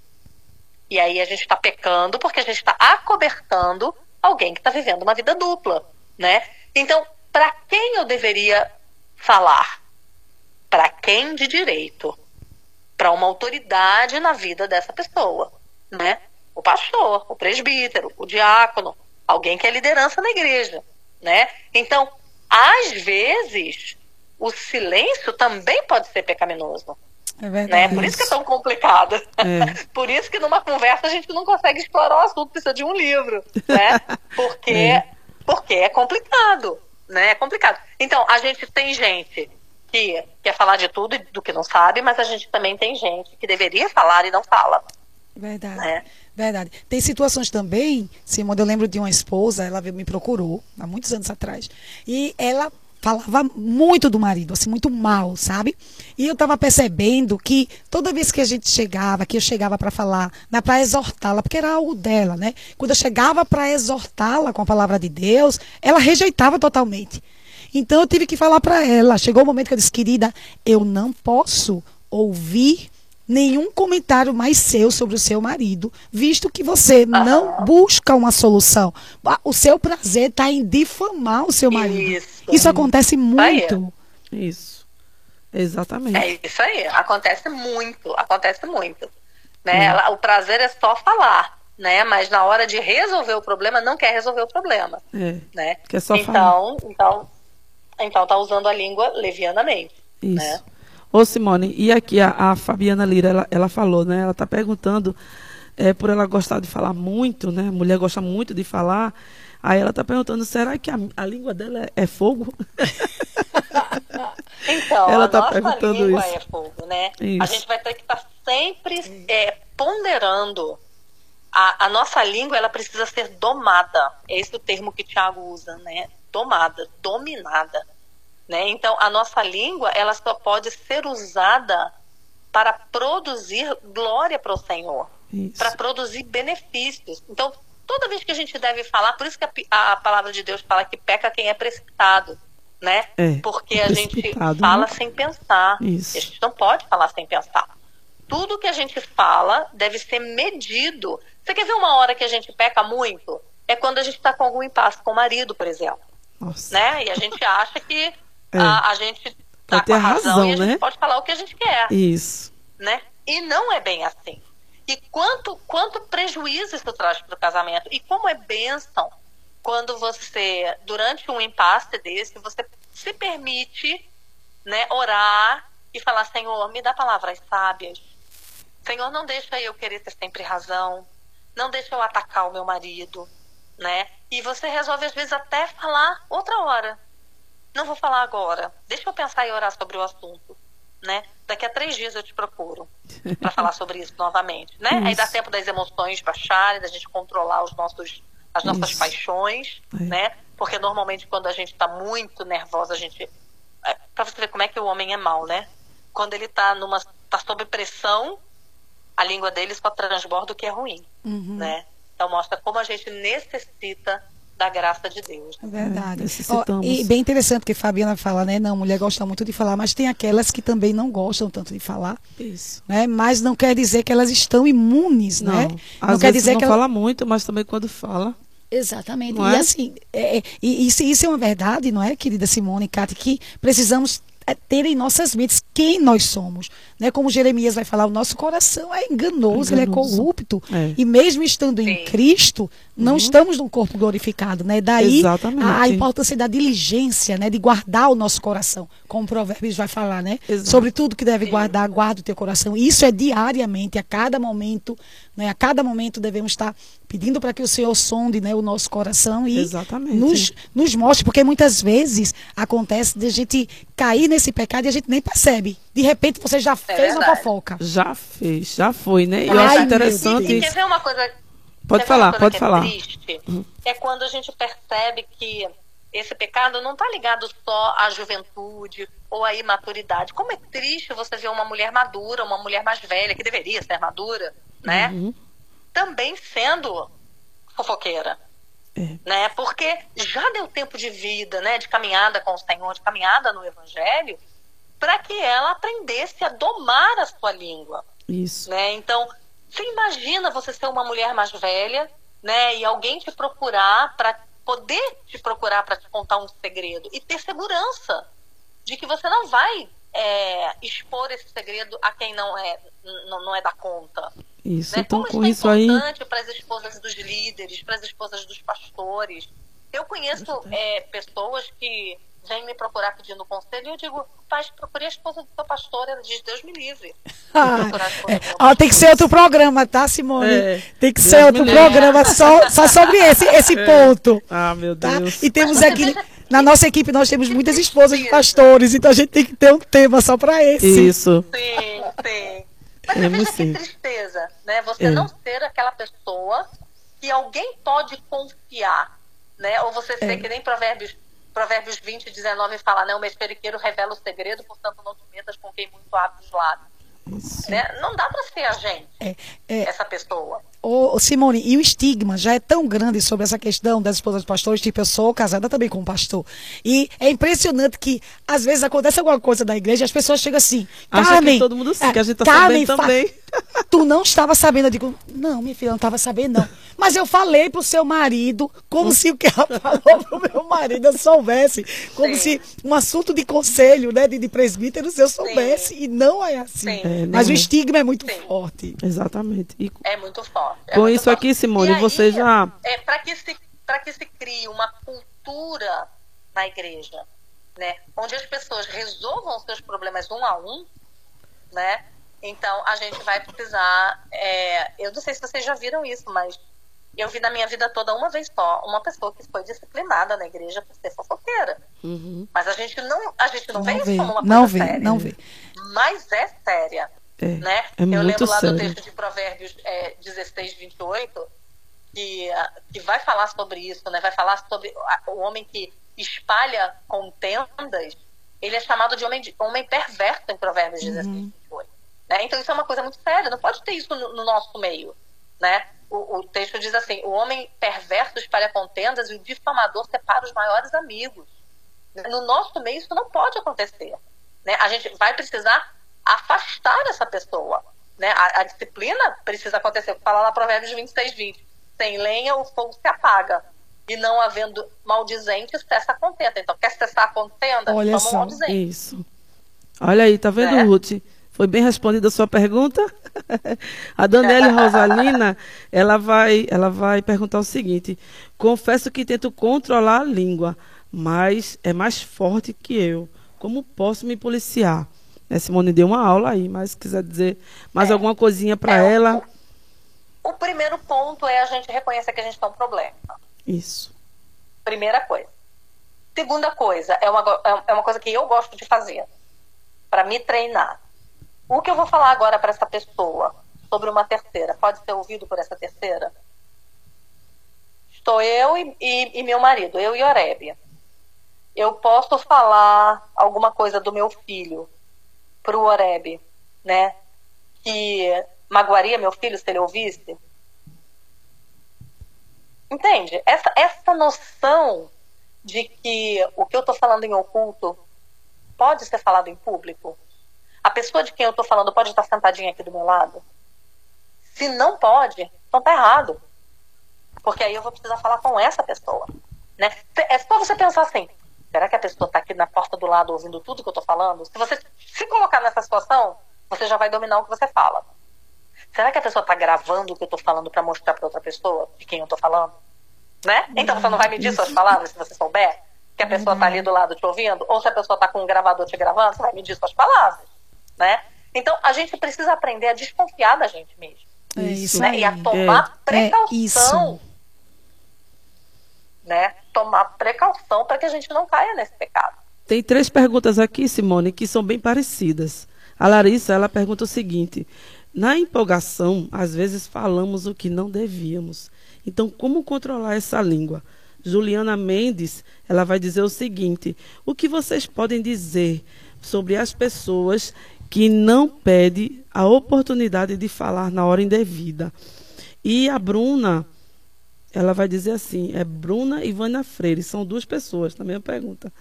E aí a gente está pecando porque a gente está acobertando alguém que está vivendo uma vida dupla, né? Então, para quem eu deveria falar? Para quem de direito? Para uma autoridade na vida dessa pessoa, né? O pastor, o presbítero, o diácono, alguém que é liderança na igreja, né? Então, às vezes, o silêncio também pode ser pecaminoso. É Né? verdade. Por isso que é tão complicado. É. [laughs] Por isso que numa conversa a gente não consegue explorar o assunto, precisa de um livro, né? [laughs] Porque É. porque é complicado, né? É complicado. Então, a gente tem gente que quer falar de tudo e do que não sabe, mas a gente também tem gente que deveria falar e não fala, Verdade. né? Verdade. Tem situações também, Simone, eu lembro de uma esposa, ela me procurou há muitos anos atrás, e ela falava muito do marido, assim, muito mal, sabe? E eu estava percebendo que toda vez que a gente chegava, que eu chegava para falar, né, para exortá-la, porque era algo dela, né? Quando eu chegava para exortá-la com a palavra de Deus, ela rejeitava totalmente. Então eu tive que falar para ela. Chegou o momento que eu disse, querida, eu não posso ouvir nenhum comentário mais seu sobre o seu marido, visto que você não busca uma solução. Ah, O seu prazer está em difamar o seu marido. Isso. Isso acontece muito. Isso. Exatamente. É isso aí, acontece muito, acontece muito. Né? Hum. Ela- o prazer é só falar, né? Mas na hora de resolver o problema, não quer resolver o problema, É. né? Quer só então, então, então tá usando a língua levianamente. Isso. né? Ô, Simone, e aqui a, a Fabiana Lira, ela, ela falou, né? Ela está perguntando, é, por ela gostar de falar muito, né? A mulher gosta muito de falar. Aí ela está perguntando, será que a, a língua dela é, é fogo? [laughs] Então, Ela a tá nossa perguntando língua isso. é fogo, né? Isso. A gente vai ter que estar sempre é, ponderando. A, a nossa língua, ela precisa ser domada. É esse o termo que o Tiago usa, né? Domada, dominada. Né? Então, a nossa língua, ela só pode ser usada para produzir glória para o Senhor para produzir benefícios. Então, toda vez que a gente deve falar, por isso que a, a palavra de Deus fala que peca quem é precipitado, né? É, Porque a gente precipitado, fala né? sem pensar. Isso. A gente não pode falar sem pensar. Tudo que a gente fala deve ser medido. Você quer ver uma hora que a gente peca muito? É quando a gente está com algum impasse com o marido, por exemplo, Nossa. né? E a gente acha que É. a, a gente tá com a razão, razão, e a gente né? pode falar o que a gente quer Isso. né? E não é bem assim. E quanto, quanto prejuízo isso traz para o casamento. E como é bênção quando você, durante um impasse desse, você se permite né, orar e falar, Senhor, me dá palavras sábias. Senhor, não deixa eu querer ter sempre razão. Não deixa eu atacar o meu marido. Né? E você resolve, às vezes, até falar outra hora. Não vou falar agora. Deixa eu pensar e orar sobre o assunto. Né? Daqui a três dias eu te procuro para [laughs] falar sobre isso novamente. Né? Aí dá Isso. tempo das emoções baixarem, da gente controlar os nossos, as nossas Isso. paixões. É. Né? Porque normalmente quando a gente está muito nervosa, a gente. É, para você ver como é que o homem é mal, né? Quando ele está numa. tá sob pressão, a língua dele só transborda o que é ruim Uhum. né? Então mostra como a gente necessita da graça de Deus. É verdade. Necessitamos. e bem interessante que Fabiana fala, né? Não, mulher gosta muito de falar, mas tem aquelas que também não gostam tanto de falar, Isso. né? Mas não quer dizer que elas estão imunes, Não, né? às não quer dizer não que ela- fala muito, mas também quando fala. Exatamente. Não e é? assim, é, é, e isso, isso é uma verdade, não é, querida Simone e Cátia, que precisamos ter em nossas mentes quem nós somos. Né? Como Jeremias vai falar, o nosso coração é enganoso, ele é Enganoso. corrupto. É. E mesmo estando em. Cristo, não estamos num corpo glorificado. Né? Daí Exatamente. a, a importância da diligência, né? de guardar o nosso coração, como o Provérbios vai falar, né? Exato. Sobre tudo que deve guardar, guarda o teu coração. Isso é diariamente, a cada momento, né? A cada momento devemos estar pedindo para que o Senhor sonde, né, o nosso coração e Exatamente. nos, nos mostre, porque muitas vezes acontece de a gente cair nesse pecado e a gente nem percebe. De repente você já fez uma verdade. fofoca. Já fez, já foi, né? E eu Ai, acho interessante. E quer ver uma coisa? Pode falar, uma coisa pode que falar. É triste? É quando a gente percebe que esse pecado não está ligado só à juventude ou à imaturidade. Como é triste você ver uma mulher madura, uma mulher mais velha, que deveria ser madura, né? Uhum. Também sendo fofoqueira. É. Né? Porque já deu tempo de vida, né? De caminhada com o Senhor, de caminhada no Evangelho, para que ela aprendesse a domar a sua língua Isso. né? Então, você imagina você ser uma mulher mais velha, né? E alguém te procurar para poder te procurar para te contar um segredo e ter segurança de que você não vai é, expor esse segredo a quem não é não, não é da conta. Isso. Né? Então, Como com isso isso é aí. importante para as esposas dos líderes, para as esposas dos pastores. Eu conheço é, pessoas que vêm me procurar pedindo conselho e eu digo, pai, procure a esposa do seu pastor. Ela diz, Deus me livre. [laughs] Ah, é. Ó, tem que ser outro programa, tá, Simone? É. Tem que Deus ser outro livre. programa só, só sobre esse, esse ponto. Ah, meu Tá? Deus. E temos aqui, veja na nossa equipe, nós temos muitas esposas de pastores, então a gente tem que ter um tema só para esse. Isso. Sim, sim. Mas É, você veja sim. que tristeza, né? Você É. não ser aquela pessoa que alguém pode confiar, né? Ou você ser É. que nem Provérbios, Provérbios 20, 19 fala, né? O mexeriqueiro revela o segredo, portanto não te metas com quem muito abre os lábios. Né? Não dá para ser a gente, É, é, essa pessoa. Ô, Simone, e o estigma já é tão grande sobre essa questão das esposas de pastores, tipo, eu sou casada também com um pastor. E é impressionante que, às vezes, acontece alguma coisa na igreja e as pessoas chegam assim, Acha que Carmen... todo mundo sabe, é, que a gente tá Carmen, sabendo fa- também." Tu não estava sabendo? Eu digo, não, minha filha, eu não estava sabendo, não. Mas eu falei pro seu marido, como se o que ela falou pro meu marido eu soubesse. Como Sim. se um assunto de conselho, né, de, de presbíteros, eu soubesse. E não é assim. Sim. É, Mas não o é. estigma é muito Sim. forte. Exatamente. E É muito forte. é Com muito isso forte. aqui, Simone, E aí, você já- É, para que, se, pra que se crie uma cultura na igreja, né? Onde as pessoas resolvam seus problemas um a um, né? Então, a gente vai precisar... é, eu não sei se vocês já viram isso, mas eu vi na minha vida toda uma vez só uma pessoa que foi disciplinada na igreja por ser fofoqueira. Uhum. Mas a gente não, a gente não, vê Não isso vê, como uma não coisa vê, séria. não vê. Mas é séria É, né? é eu muito lembro lá sério. do texto de Provérbios é, 16, 28, que, ah, que vai falar sobre isso, né? Vai falar sobre o homem que espalha contendas, ele é chamado de homem, de, homem perverso em Provérbios 16, 28. Né? Então isso é uma coisa muito séria, não pode ter isso no, no nosso meio, né? O, o texto diz assim, o homem perverso espalha contendas e o difamador separa os maiores amigos. No nosso meio isso não pode acontecer. Né? A gente vai precisar afastar essa pessoa. Né? A, a disciplina precisa acontecer. Fala lá Provérbios 26, 20. Sem lenha o fogo se apaga. E não havendo maldizentes, cessa a contenda. Então, quer cessar a contenda? Olha só, um maldizente. Isso. Olha aí, tá vendo, Né? Ruth? Foi bem respondida a sua pergunta? [laughs] a Daniela Rosalina, ela vai, ela vai perguntar o seguinte: confesso que tento controlar a língua, mas é mais forte que eu. Como posso me policiar? Né, Simone deu uma aula aí, mas se quiser dizer mais É. alguma coisinha para É, o- ela. O primeiro ponto é a gente reconhecer que a gente tem um problema. Isso. Primeira coisa. Segunda coisa, é uma, go- é uma coisa que eu gosto de fazer para me treinar. O que eu vou falar agora para essa pessoa sobre uma terceira pode ser ouvido por essa terceira? Estou eu e, e- e meu marido, eu e Oreb. Eu posso falar alguma coisa do meu filho para o Oreb, né? Que magoaria meu filho se ele ouvisse? Entende? Essa, essa noção de que o que eu estou falando em oculto pode ser falado em público. A pessoa de quem eu estou falando pode estar sentadinha aqui do meu lado. Se não pode, então tá errado. Porque aí eu vou precisar falar com essa pessoa. Né? É só você pensar assim: será que a pessoa está aqui na porta do lado ouvindo tudo que eu estou falando? Se você se colocar nessa situação, você já vai dominar o que você fala. Será que a pessoa está gravando o que eu estou falando para mostrar para outra pessoa de quem eu estou falando? Né? Então você não vai medir suas palavras se você souber que a pessoa está ali do lado te ouvindo, ou se a pessoa está com um gravador te gravando, você vai medir suas palavras, né? Então a gente precisa aprender a desconfiar da gente mesmo. É isso né? E a tomar É, é precaução. isso. né? Tomar precaução para que a gente não caia nesse pecado. Tem três perguntas aqui, Simone, que são bem parecidas. A Larissa, ela pergunta o seguinte: na empolgação, às vezes falamos o que não devíamos. Então, como controlar essa língua? Juliana Mendes, ela vai dizer o seguinte: o que vocês podem dizer sobre as pessoas que não pedem a oportunidade de falar na hora indevida? E a Bruna, ela vai dizer assim: é Bruna e Vânia Freire, são duas pessoas, na mesma pergunta.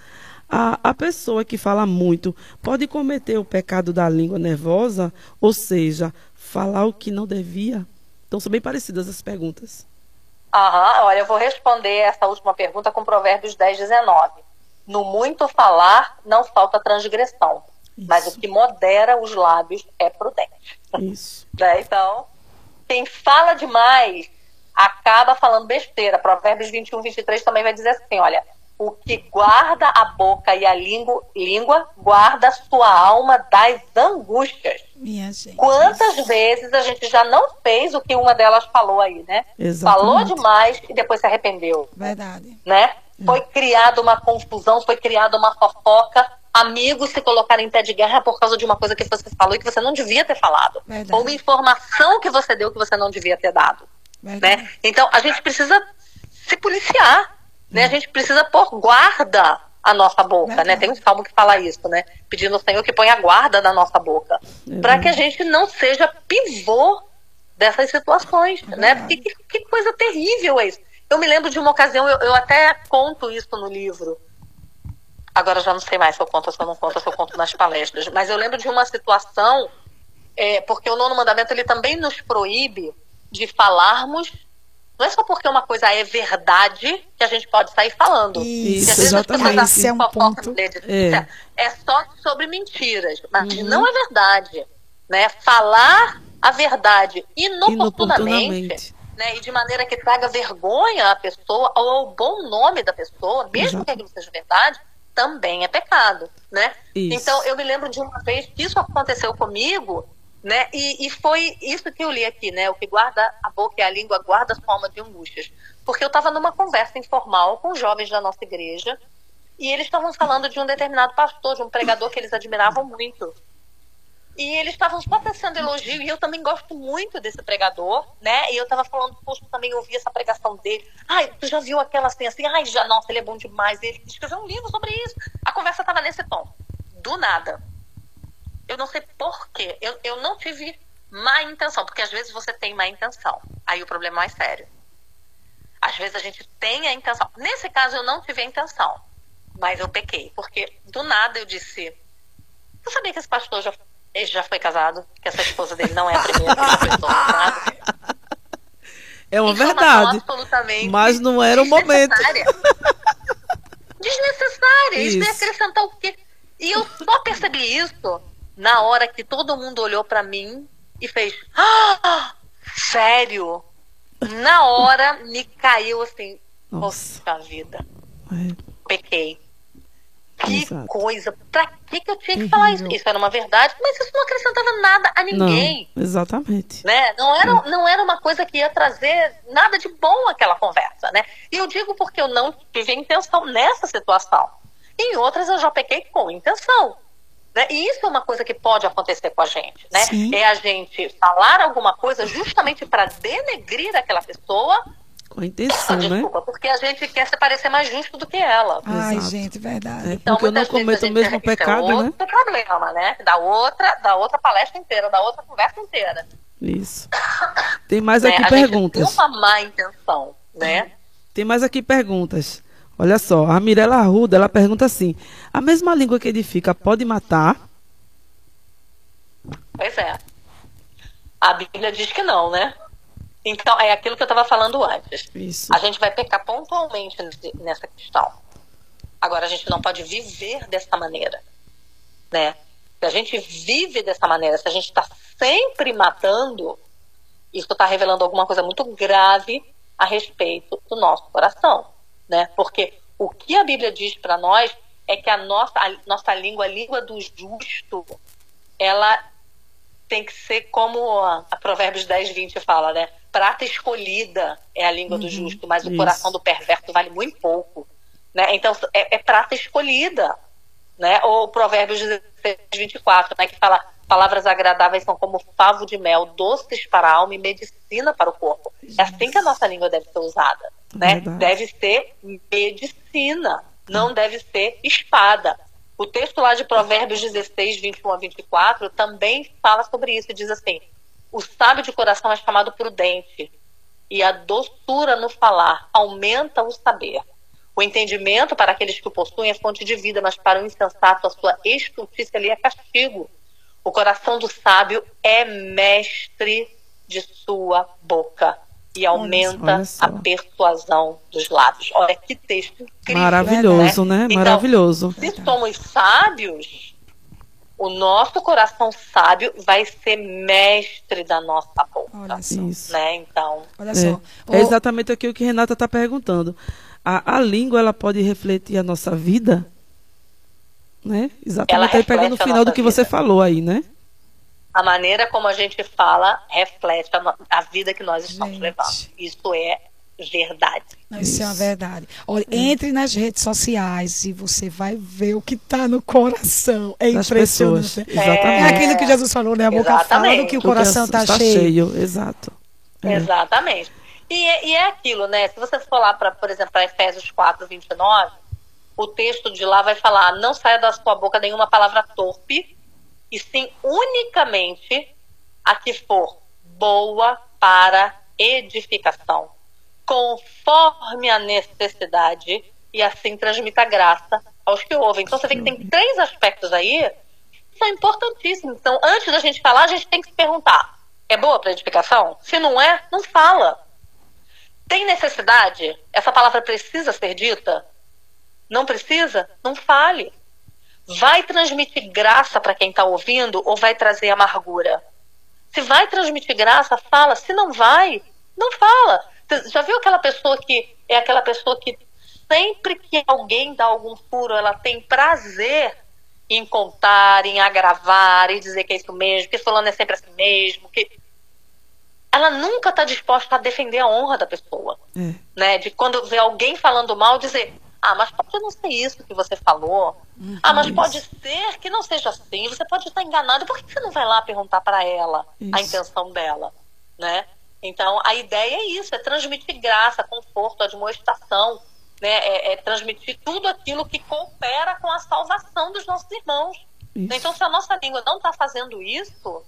A, a pessoa que fala muito pode cometer o pecado da língua nervosa, ou seja, falar o que não devia? Então são bem parecidas as perguntas. Aham, olha, eu vou responder essa última pergunta com Provérbios 10, 19. No muito falar, não falta transgressão, mas o que modera os lábios é prudente. Isso. [laughs] Né? Então, quem fala demais acaba falando besteira. Provérbios 21, 23 também vai dizer assim: olha, o que guarda a boca e a língua, língua guarda a sua alma das angústias. Minha gente. Quantas vezes a gente já não fez o que uma delas falou aí, né? Exatamente. Falou demais e depois se arrependeu, Verdade. né? Foi criada uma confusão, foi criada uma fofoca, amigos se colocaram em pé de guerra por causa de uma coisa que você falou e que você não devia ter falado. Verdade. Ou uma informação que você deu que você não devia ter dado. Verdade. Né? Então a gente precisa se policiar, né? A gente precisa pôr guarda a nossa boca, né? Tem um salmo que fala isso, né? Pedindo ao Senhor que ponha guarda na nossa boca, É para que a gente não seja pivô dessas situações, né? verdade. Porque que, que coisa terrível é isso. Eu me lembro de uma ocasião, eu, eu até conto isso no livro. Agora eu já não sei mais se eu conto, se eu não conto, se eu conto nas palestras. Mas eu lembro de uma situação, é, porque o nono mandamento ele também nos proíbe de falarmos. Não é só porque uma coisa é verdade que a gente pode sair falando. Isso, Porque às vezes as pessoas exatamente. é um ponto. de- É. é só sobre mentiras, mas Uhum. não é verdade. Né? Falar a verdade inoportunamente, Inoportunamente. né? e de maneira que traga vergonha à pessoa ou ao bom nome da pessoa, mesmo Exato. que aquilo seja verdade, também é pecado. Né? Isso. Então, eu me lembro de uma vez que isso aconteceu comigo, né? E, e foi isso que eu li aqui, né? O que guarda a boca e a língua guarda a alma de angústias. Porque eu estava numa conversa informal com jovens da nossa igreja e eles estavam falando de um determinado pastor, de um pregador que eles admiravam muito. E eles estavam só tecendo elogio, e eu também gosto muito desse pregador, né? E eu tava falando, poxa, também ouvi essa pregação dele. Ai, tu já viu aquela assim, assim? Ai, já, nossa, ele é bom demais. Ele escreveu um livro sobre isso. A conversa tava nesse tom. Do nada. Eu não sei porquê. Eu, eu não tive má intenção, porque às vezes você tem má intenção. Aí o problema é mais sério. Às vezes a gente tem a intenção. Nesse caso, eu não tive a intenção, mas eu pequei, porque do nada eu disse: Você sabia que esse pastor já, ele já foi casado? Que essa esposa dele não é a primeira ele foi casado? É uma Informação verdade. Mas não era o momento. desnecessária. Isso. ia Isso. acrescentar o quê? E eu só percebi isso na hora que todo mundo olhou pra mim e fez: Ah, sério? Na hora me caiu assim, Nossa. poxa vida, É, pequei. Que Exato. coisa, pra que, que eu tinha que falar isso? Terrível. Isso era uma verdade, mas isso não acrescentava nada a ninguém não, exatamente. né? Não era, não era uma coisa que ia trazer nada de bom aquela conversa, né? E eu digo porque eu não tive intenção nessa situação. Em outras eu já pequei com intenção. Né? E isso é uma coisa que pode acontecer com a gente, né? Sim. É a gente falar alguma coisa justamente para denegrir aquela pessoa, Com a intenção, né? desculpa, porque a gente quer se parecer mais justo do que ela. Ai, Exato. gente, verdade. É Então, porque eu não cometo o gente mesmo isso pecado, é né? outro problema, né? Da outra, da outra palestra inteira, da outra conversa inteira. Isso. Tem mais né? aqui a gente perguntas. tem uma má intenção, né? Tem mais aqui perguntas. Olha só, a Mirella Arruda, ela pergunta assim: a mesma língua que edifica pode matar? Pois é. A Bíblia diz que não, né? Então, é aquilo que eu estava falando antes. Isso. A gente vai pecar pontualmente nessa questão. Agora, a gente não pode viver dessa maneira. Né? Se a gente vive dessa maneira, se a gente está sempre matando, isso está revelando alguma coisa muito grave a respeito do nosso coração. Né? Porque o que a Bíblia diz para nós é que a nossa, a nossa língua, a língua do justo, ela tem que ser como a, a Provérbios 10, 20 fala, né? Prata escolhida é a língua uhum, do justo, mas isso. o coração do perverso vale muito pouco. Né? Então, é, é prata escolhida. Né? Ou Provérbios 16, 24, né? que fala palavras agradáveis são como favo de mel, doces para a alma e medicina para o corpo. É assim que a nossa língua deve ser usada. Né? Deve ser medicina, não deve ser espada. O texto lá de Provérbios 16, 21 a 24 também fala sobre isso. Diz assim: O sábio de coração é chamado prudente, e a doçura no falar aumenta o saber. O entendimento para aqueles que o possuem é fonte de vida, mas para o insensato a sua estultícia ali é castigo. O coração do sábio é mestre de sua boca e aumenta a persuasão dos lábios. Olha que texto incrível. Maravilhoso, né? né? Então, Maravilhoso. Se somos sábios, o nosso coração sábio vai ser mestre da nossa boca. Olha só. Isso. Né? Então, Olha só. É, é exatamente aquilo que Renata está perguntando. A, a língua ela pode refletir a nossa vida? Né? Exatamente aí pegando o final do que vida. você falou aí, né? a maneira como a gente fala reflete a, a vida que nós estamos gente. levando. Isso é verdade. Isso, Isso é uma verdade. Olha, entre nas redes sociais e você vai ver o que está no coração. É das impressionante. Pessoas. Exatamente. É aquilo que Jesus falou, né? A boca Exatamente. fala do que o coração está cheio. cheio. Exato. É. Exatamente. E, é, e, é aquilo, né? Se você for lá, pra, por exemplo, para Efésios 4, 29, o texto de lá vai falar: não saia da sua boca nenhuma palavra torpe, e sim unicamente a que for boa para edificação, conforme a necessidade, e assim transmita graça aos que ouvem. Então você vê que tem três aspectos aí que são importantíssimos. Então, antes da gente falar, a gente tem que se perguntar: é boa para edificação? Se não é, não fala. Tem necessidade? Essa palavra precisa ser dita? Não precisa? Não fale vai transmitir graça para quem está ouvindo ou vai trazer amargura? Se vai transmitir graça, fala. Se não vai, não fala. Já viu aquela pessoa que é aquela pessoa que sempre que alguém dá algum furo, ela tem prazer em contar, em agravar, e dizer que é isso mesmo, que fulano é sempre assim mesmo, que ela nunca está disposta a defender a honra da pessoa, é. né? De quando vê alguém falando mal, dizer ah, mas pode não ser isso que você falou. Uhum, ah, mas isso. pode ser que não seja assim. Você pode estar enganado. Por que você não vai lá perguntar para ela isso. a intenção dela, né? Então, a ideia é isso, é transmitir graça, conforto, admoestação, né? É, é transmitir tudo aquilo que coopera com a salvação dos nossos irmãos. Isso. Então, se a nossa língua não está fazendo isso,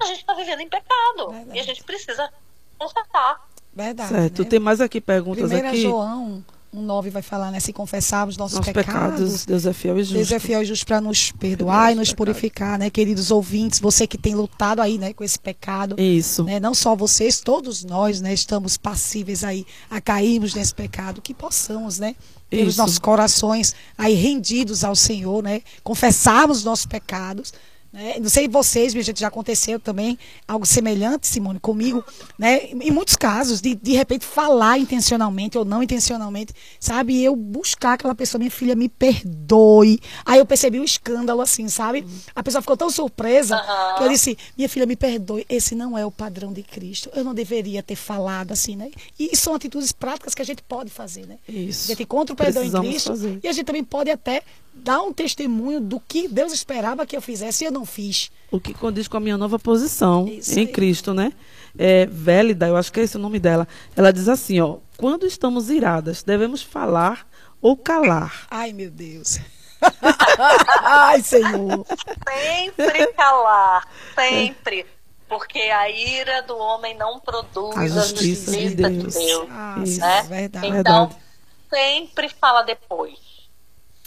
a gente está vivendo em pecado. Verdade. E a gente precisa consertar. Verdade. Certo. Né? Tem mais aqui perguntas Primeira aqui. João 1,9 vai falar, né? Se confessarmos nossos, nossos pecados, pecados, Deus é fiel e justo. Deus é fiel e justo para nos perdoar e nos purificar, né? Queridos ouvintes, você que tem lutado aí, né, com esse pecado. Isso. Né? Não só vocês, todos nós, né, estamos passíveis aí a cairmos nesse pecado, que possamos, né? Ter os nossos corações aí rendidos ao Senhor, né? Confessarmos nossos pecados né? Não sei vocês, minha gente, já aconteceu também algo semelhante, Simone, comigo, né? Em muitos casos, de de repente falar intencionalmente ou não intencionalmente, sabe? E eu buscar aquela pessoa, minha filha, me perdoe. Aí eu percebi o escândalo, assim, sabe? A pessoa ficou tão surpresa uhum. que eu disse, minha filha, me perdoe, esse não é o padrão de Cristo. Eu não deveria ter falado assim, né? E são atitudes práticas que a gente pode fazer, né? Isso. A gente encontra o perdão Precisamos em Cristo fazer. e a gente também pode até dar um testemunho do que Deus esperava que eu fizesse e eu não fiz. O que condiz com a minha nova posição Isso em aí. Cristo, né? É, Vélida, eu acho que é esse o nome dela. Ela diz assim, ó, quando estamos iradas, devemos falar ou calar. Ai, meu Deus. [laughs] Ai, Senhor. Sempre calar, sempre. Porque a ira do homem não produz A a justiça justiça, de de Deus. Deus. Ah, Isso. né? verdade. Então, Verdade. sempre fala depois.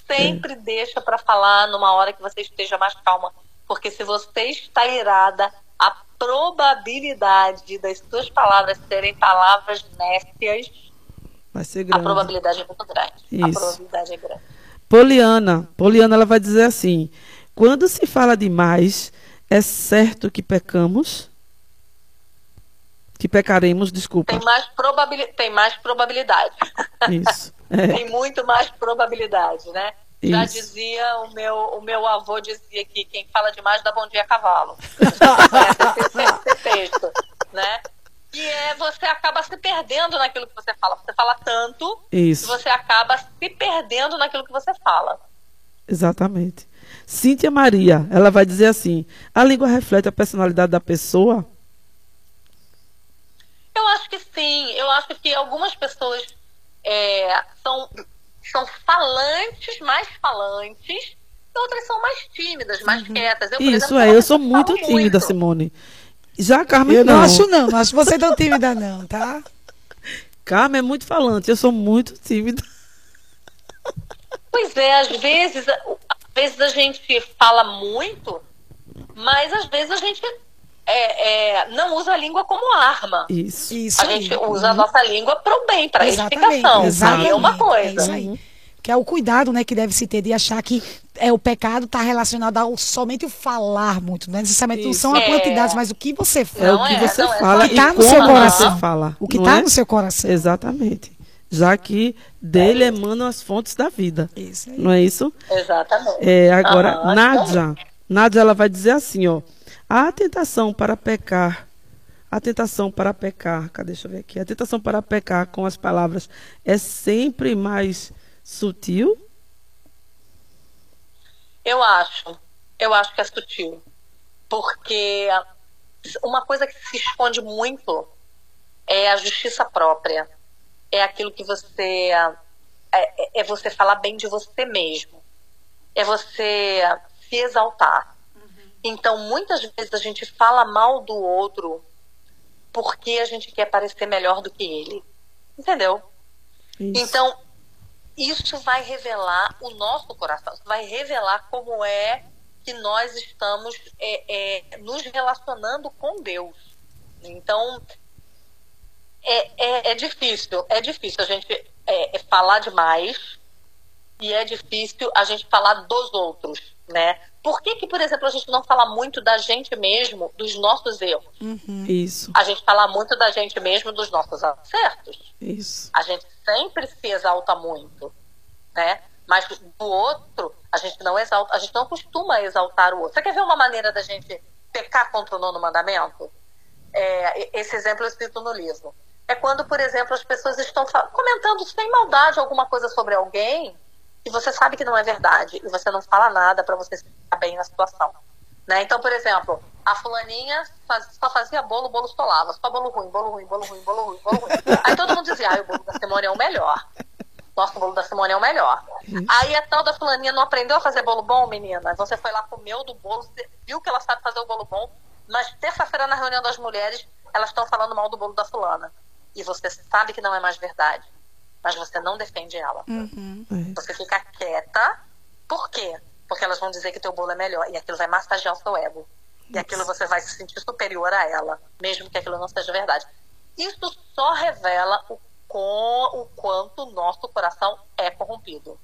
Sempre deixa para falar numa hora que você esteja mais calma. Porque se você está irada, a probabilidade das suas palavras serem palavras nécias, Vai ser a grande. probabilidade é muito grande. A Isso. probabilidade é grande. Poliana, Poliana ela vai dizer assim: quando se fala demais, é certo que pecamos? Que pecaremos, desculpa. Tem mais, probabili tem mais probabilidade. Isso. [laughs] É, tem muito mais probabilidade, né? Já Isso. dizia o meu, o meu avô dizia que quem fala demais dá bom dia a cavalo. [laughs] esse, esse- texto, né? E é você acaba se perdendo naquilo que você fala. Você fala tanto que isso, você acaba se perdendo naquilo que você fala. exatamente. Cíntia Maria, ela vai dizer assim: a língua reflete a personalidade da pessoa? Que sim. Eu acho que algumas pessoas é, são, são falantes, mais falantes, e outras são mais tímidas, mais quietas. Eu, Isso exemplo, é, eu sou muito tímida, muito. Simone. Já a Carmen Eu não, não. acho não, não acho você tão tímida não, tá? [laughs] Carmen é muito falante, eu sou muito tímida. Pois é, às vezes, às vezes a gente fala muito, mas às vezes a gente é, é, não usa a língua como arma. Isso. Isso A aí. gente usa a nossa língua para o bem, para a Exatamente, edificação. Aí exatamente. é uma É coisa. isso aí. Que é o cuidado, né, que deve se ter de achar que é o pecado está relacionado ao somente o falar muito, não é necessariamente não Isso. são as É. quantidades, mas o que você É fala, Não o que é, você não é. fala O que e tá no seu coração. você fala. o que não está é? no seu coração. Exatamente. Já que dele emanam as fontes da vida. Isso aí. Não é isso? Exatamente. É, agora, Aham, Nádia. Nádia, ela vai dizer assim, ó. A tentação para pecar, a tentação para pecar, cadê, deixa eu ver aqui. A tentação para pecar com as palavras é sempre mais sutil? Eu acho. Eu acho que é sutil. Porque uma coisa que se esconde muito é a justiça própria. É aquilo que você. É, é você falar bem de você mesmo. É você se exaltar. Então, muitas vezes a gente fala mal do outro porque a gente quer parecer melhor do que ele. Entendeu? Isso. Então, isso vai revelar o nosso coração, vai revelar como é que nós estamos é, é, nos relacionando com Deus. Então, é, é, é difícil, é difícil a gente é, é falar demais e é difícil a gente falar dos outros, né? Por que, que, por exemplo, a gente não fala muito da gente mesmo, dos nossos erros? Isso, A gente fala muito da gente mesmo, dos nossos acertos isso. a gente sempre se exalta muito, né? Mas do outro, a gente não exalta, a gente não costuma exaltar o outro. Você quer ver uma maneira da gente pecar contra o nono mandamento? É, esse exemplo eu cito no livro. É quando, por exemplo, as pessoas estão comentando sem maldade alguma coisa sobre alguém e você sabe que não é verdade e você não fala nada para você ficar bem na situação. Né? Então, por exemplo, a fulaninha faz- só fazia bolo, bolo estolava. Só bolo ruim, bolo ruim, bolo ruim, bolo ruim, bolo ruim. Aí todo mundo dizia, ah, o bolo da Simone é o melhor. Nossa, o bolo da Simone é o melhor. Aí a tal da fulaninha não aprendeu a fazer bolo bom, menina. Você foi lá, comeu do bolo, viu que ela sabe fazer o bolo bom, mas terça-feira na reunião das mulheres, elas estão falando mal do bolo da fulana. E você sabe que não é mais verdade. Mas você não defende ela. É. Você fica quieta. Por quê? Porque elas vão dizer que teu bolo é melhor. E aquilo vai massagear o seu ego. E aquilo você vai se sentir superior a ela, mesmo que aquilo não seja verdade. Isso só revela o, com, o quanto o nosso coração é corrompido.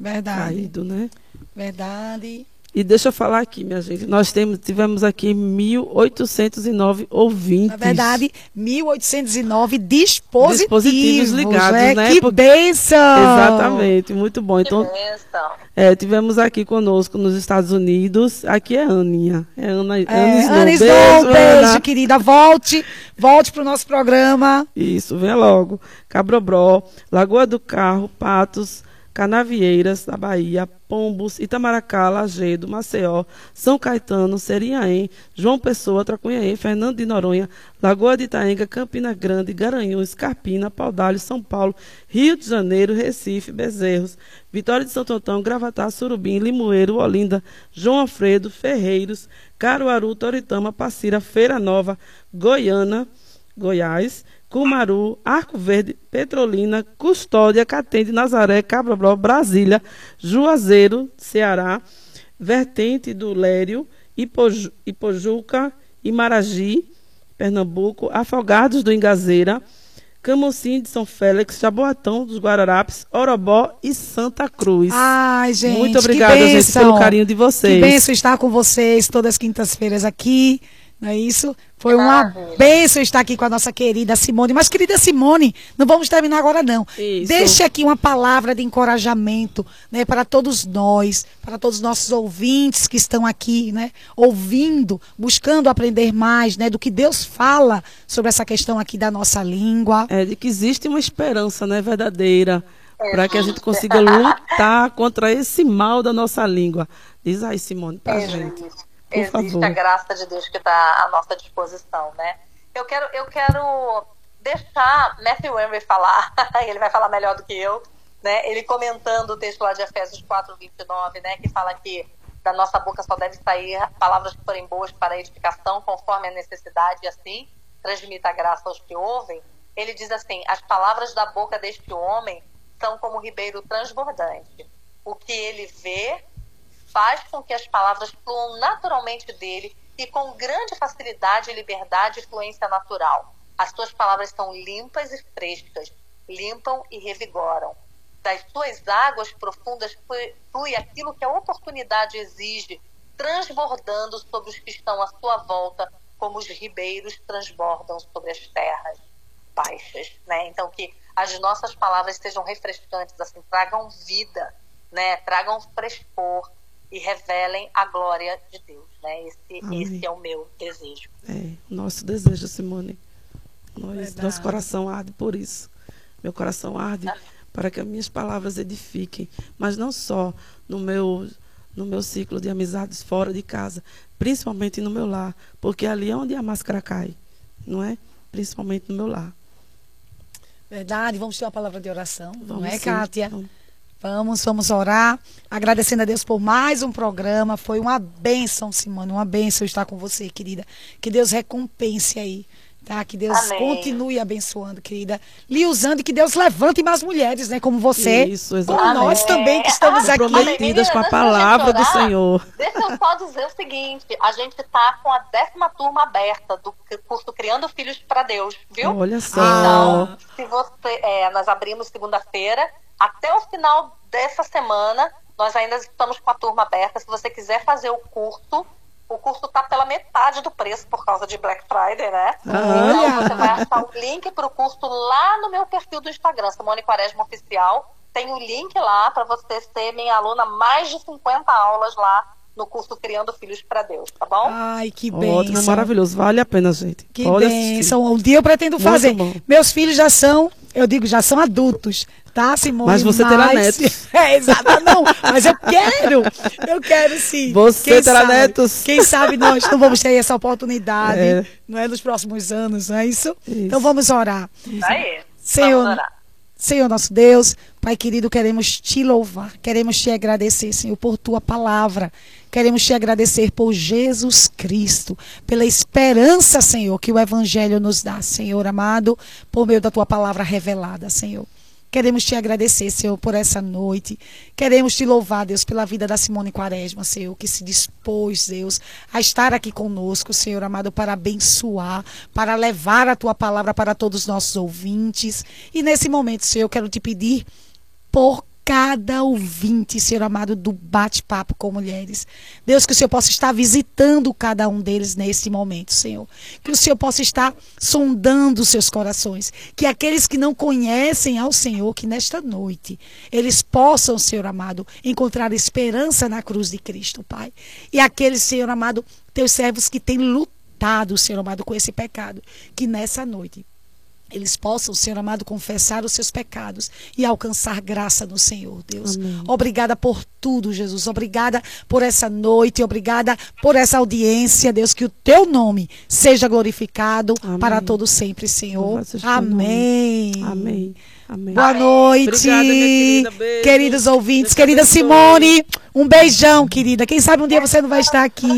Verdade. Caído, né? Verdade. E deixa eu falar aqui, minha gente. Nós temos, tivemos aqui 1.809 ouvintes. Na verdade, 1809 dispositivos, Dispositivos ligados, é, né? Que Porque- bênção! Exatamente, muito bom. Então, que bênção. é, tivemos aqui conosco nos Estados Unidos. Aqui é Aninha. É Ana, É, Ana Snow. Ana Snow, Beijo, beijo, Ana. querida. Volte, volte pro nosso programa. Isso, vem logo. Cabrobró, Lagoa do Carro, Patos, Canavieiras, da Bahia, Pombos, Itamaracá, Lagedo, Maceió, São Caetano, Seriaém, João Pessoa, Tracunhaém, Fernando de Noronha, Lagoa de Itaenga, Campina Grande, Garanhuns, Carpina, Paudalho, São Paulo, Rio de Janeiro, Recife, Bezerros, Vitória de Santo Antão, Gravatá, Surubim, Limoeiro, Olinda, João Alfredo, Ferreiros, Caruaru, Toritama, Passira, Feira Nova, Goiânia, Goiás, Cumaru, Arco Verde, Petrolina, Custódia, Catende, Nazaré, Cabrobró, Brasília, Juazeiro, Ceará, Vertente do Lério, Ipoju, Ipojuca, Imaragi, Pernambuco, Afogados do Engazeira, Camocim de São Félix, Jaboatão dos Guararapes, Orobó e Santa Cruz. Ai, gente. Muito obrigada, gente, pelo carinho de vocês. Que benção estar com vocês todas as quintas-feiras aqui. Não é isso? Foi uma bênção estar aqui com a nossa querida Simone. Mas, querida Simone, não vamos terminar agora, não. Isso. Deixe aqui uma palavra de encorajamento né, para todos nós, para todos os nossos ouvintes que estão aqui, né, ouvindo, buscando aprender mais né, do que Deus fala sobre essa questão aqui da nossa língua. É, de que existe uma esperança né, verdadeira para que a gente consiga lutar contra esse mal da nossa língua. Diz aí, Simone, para a É, gente. gente. Por Existe favor. a graça de Deus que está à nossa disposição, né? Eu quero, eu quero deixar Matthew Henry falar, [laughs] ele vai falar melhor do que eu, né? Ele comentando o texto lá de Efésios 4, 29, né? Que fala que da nossa boca só deve sair palavras que forem boas para a edificação, conforme a necessidade, e assim transmita a graça aos que ouvem. Ele diz assim: as palavras da boca deste homem são como ribeiro transbordante. O que ele vê faz com que as palavras fluam naturalmente dele e com grande facilidade, liberdade e fluência natural. As suas palavras são limpas e frescas, limpam e revigoram. Das suas águas profundas flui, aquilo que a oportunidade exige, transbordando sobre os que estão à sua volta, como os ribeiros transbordam sobre as terras baixas, né? Então que as nossas palavras sejam refrescantes, assim, tragam vida, né? Tragam frescor e revelem a glória de Deus, né? Esse, Amém. esse é o meu desejo. É, o nosso desejo, Simone. Nós, Verdade. nosso coração arde por isso. Meu coração arde para que as minhas palavras edifiquem, mas não só no meu no meu ciclo de amizades fora de casa, principalmente no meu lar, porque ali é onde a máscara cai, não é? Principalmente no meu lar. Verdade, vamos ter uma palavra de oração, não Vamos é, sim. Kátia? Vamos. Vamos, vamos orar, agradecendo a Deus por mais um programa. Foi uma bênção, Simone, uma bênção estar com você, querida. Que Deus recompense aí, tá? Que Deus Amém. continue abençoando, querida. Lhe usando e que Deus levante mais mulheres, né? Como você. Isso, como exatamente. nós também que estamos aqui. Comprometidas com a palavra do Senhor. Deixa eu só dizer o seguinte: a gente está com a décima turma aberta do curso Criando Filhos para Deus, viu? Olha só. Então, se você, é, nós abrimos segunda-feira, até o final dessa semana, nós ainda estamos com a turma aberta. Se você quiser fazer o curso, o curso está pela metade do preço por causa de Black Friday, né? Então você vai achar o link para o curso lá no meu perfil do Instagram, Simone Quaresma Oficial. Tem o link lá para você ser minha aluna, mais de 50 aulas lá no curso Criando Filhos para Deus, tá bom? Ai, que Ótimo, bênção. maravilhoso. Vale a pena, gente. Que bênção. Um dia eu pretendo fazer. Meus filhos já são, eu digo, já são adultos, tá, Simone? Mas você terá netos. [laughs] É, exato. Não, mas eu quero. Eu quero sim. Você terá sabe? netos. Quem sabe nós não vamos ter essa oportunidade, É. não é, nos próximos anos, não é isso? Isso. Então vamos orar. Aí. Senhor, Vamos orar. Senhor nosso Deus, Pai querido, queremos te louvar, queremos te agradecer, Senhor, por tua palavra. Queremos te agradecer por Jesus Cristo, pela esperança, Senhor, que o Evangelho nos dá, Senhor amado, por meio da tua palavra revelada, Senhor. Queremos te agradecer, Senhor, por essa noite. Queremos te louvar, Deus, pela vida da Simone Quaresma, Senhor, que se dispôs, Deus, a estar aqui conosco, Senhor amado, para abençoar, para levar a tua palavra para todos os nossos ouvintes. E nesse momento, Senhor, eu quero te pedir por cada ouvinte, Senhor amado, do bate-papo com mulheres. Deus, que o Senhor possa estar visitando cada um deles nesse momento, Senhor. Que o Senhor possa estar sondando seus corações. Que aqueles que não conhecem ao Senhor, que nesta noite eles possam, Senhor amado, encontrar esperança na cruz de Cristo, Pai. E aqueles, Senhor amado, teus servos que têm lutado, Senhor amado, com esse pecado, que nessa noite eles possam, Senhor amado, confessar os seus pecados e alcançar graça no Senhor, Deus. Amém. Obrigada por tudo, Jesus. Obrigada por essa noite, obrigada por essa audiência, Deus. Que o teu nome seja glorificado Amém. para todo sempre, Senhor. Amém. Amém. Amém. Boa noite, Obrigada, querida. Queridos ouvintes. Deus querida abençoe. Simone, um beijão, querida. Quem sabe um dia você não vai estar aqui.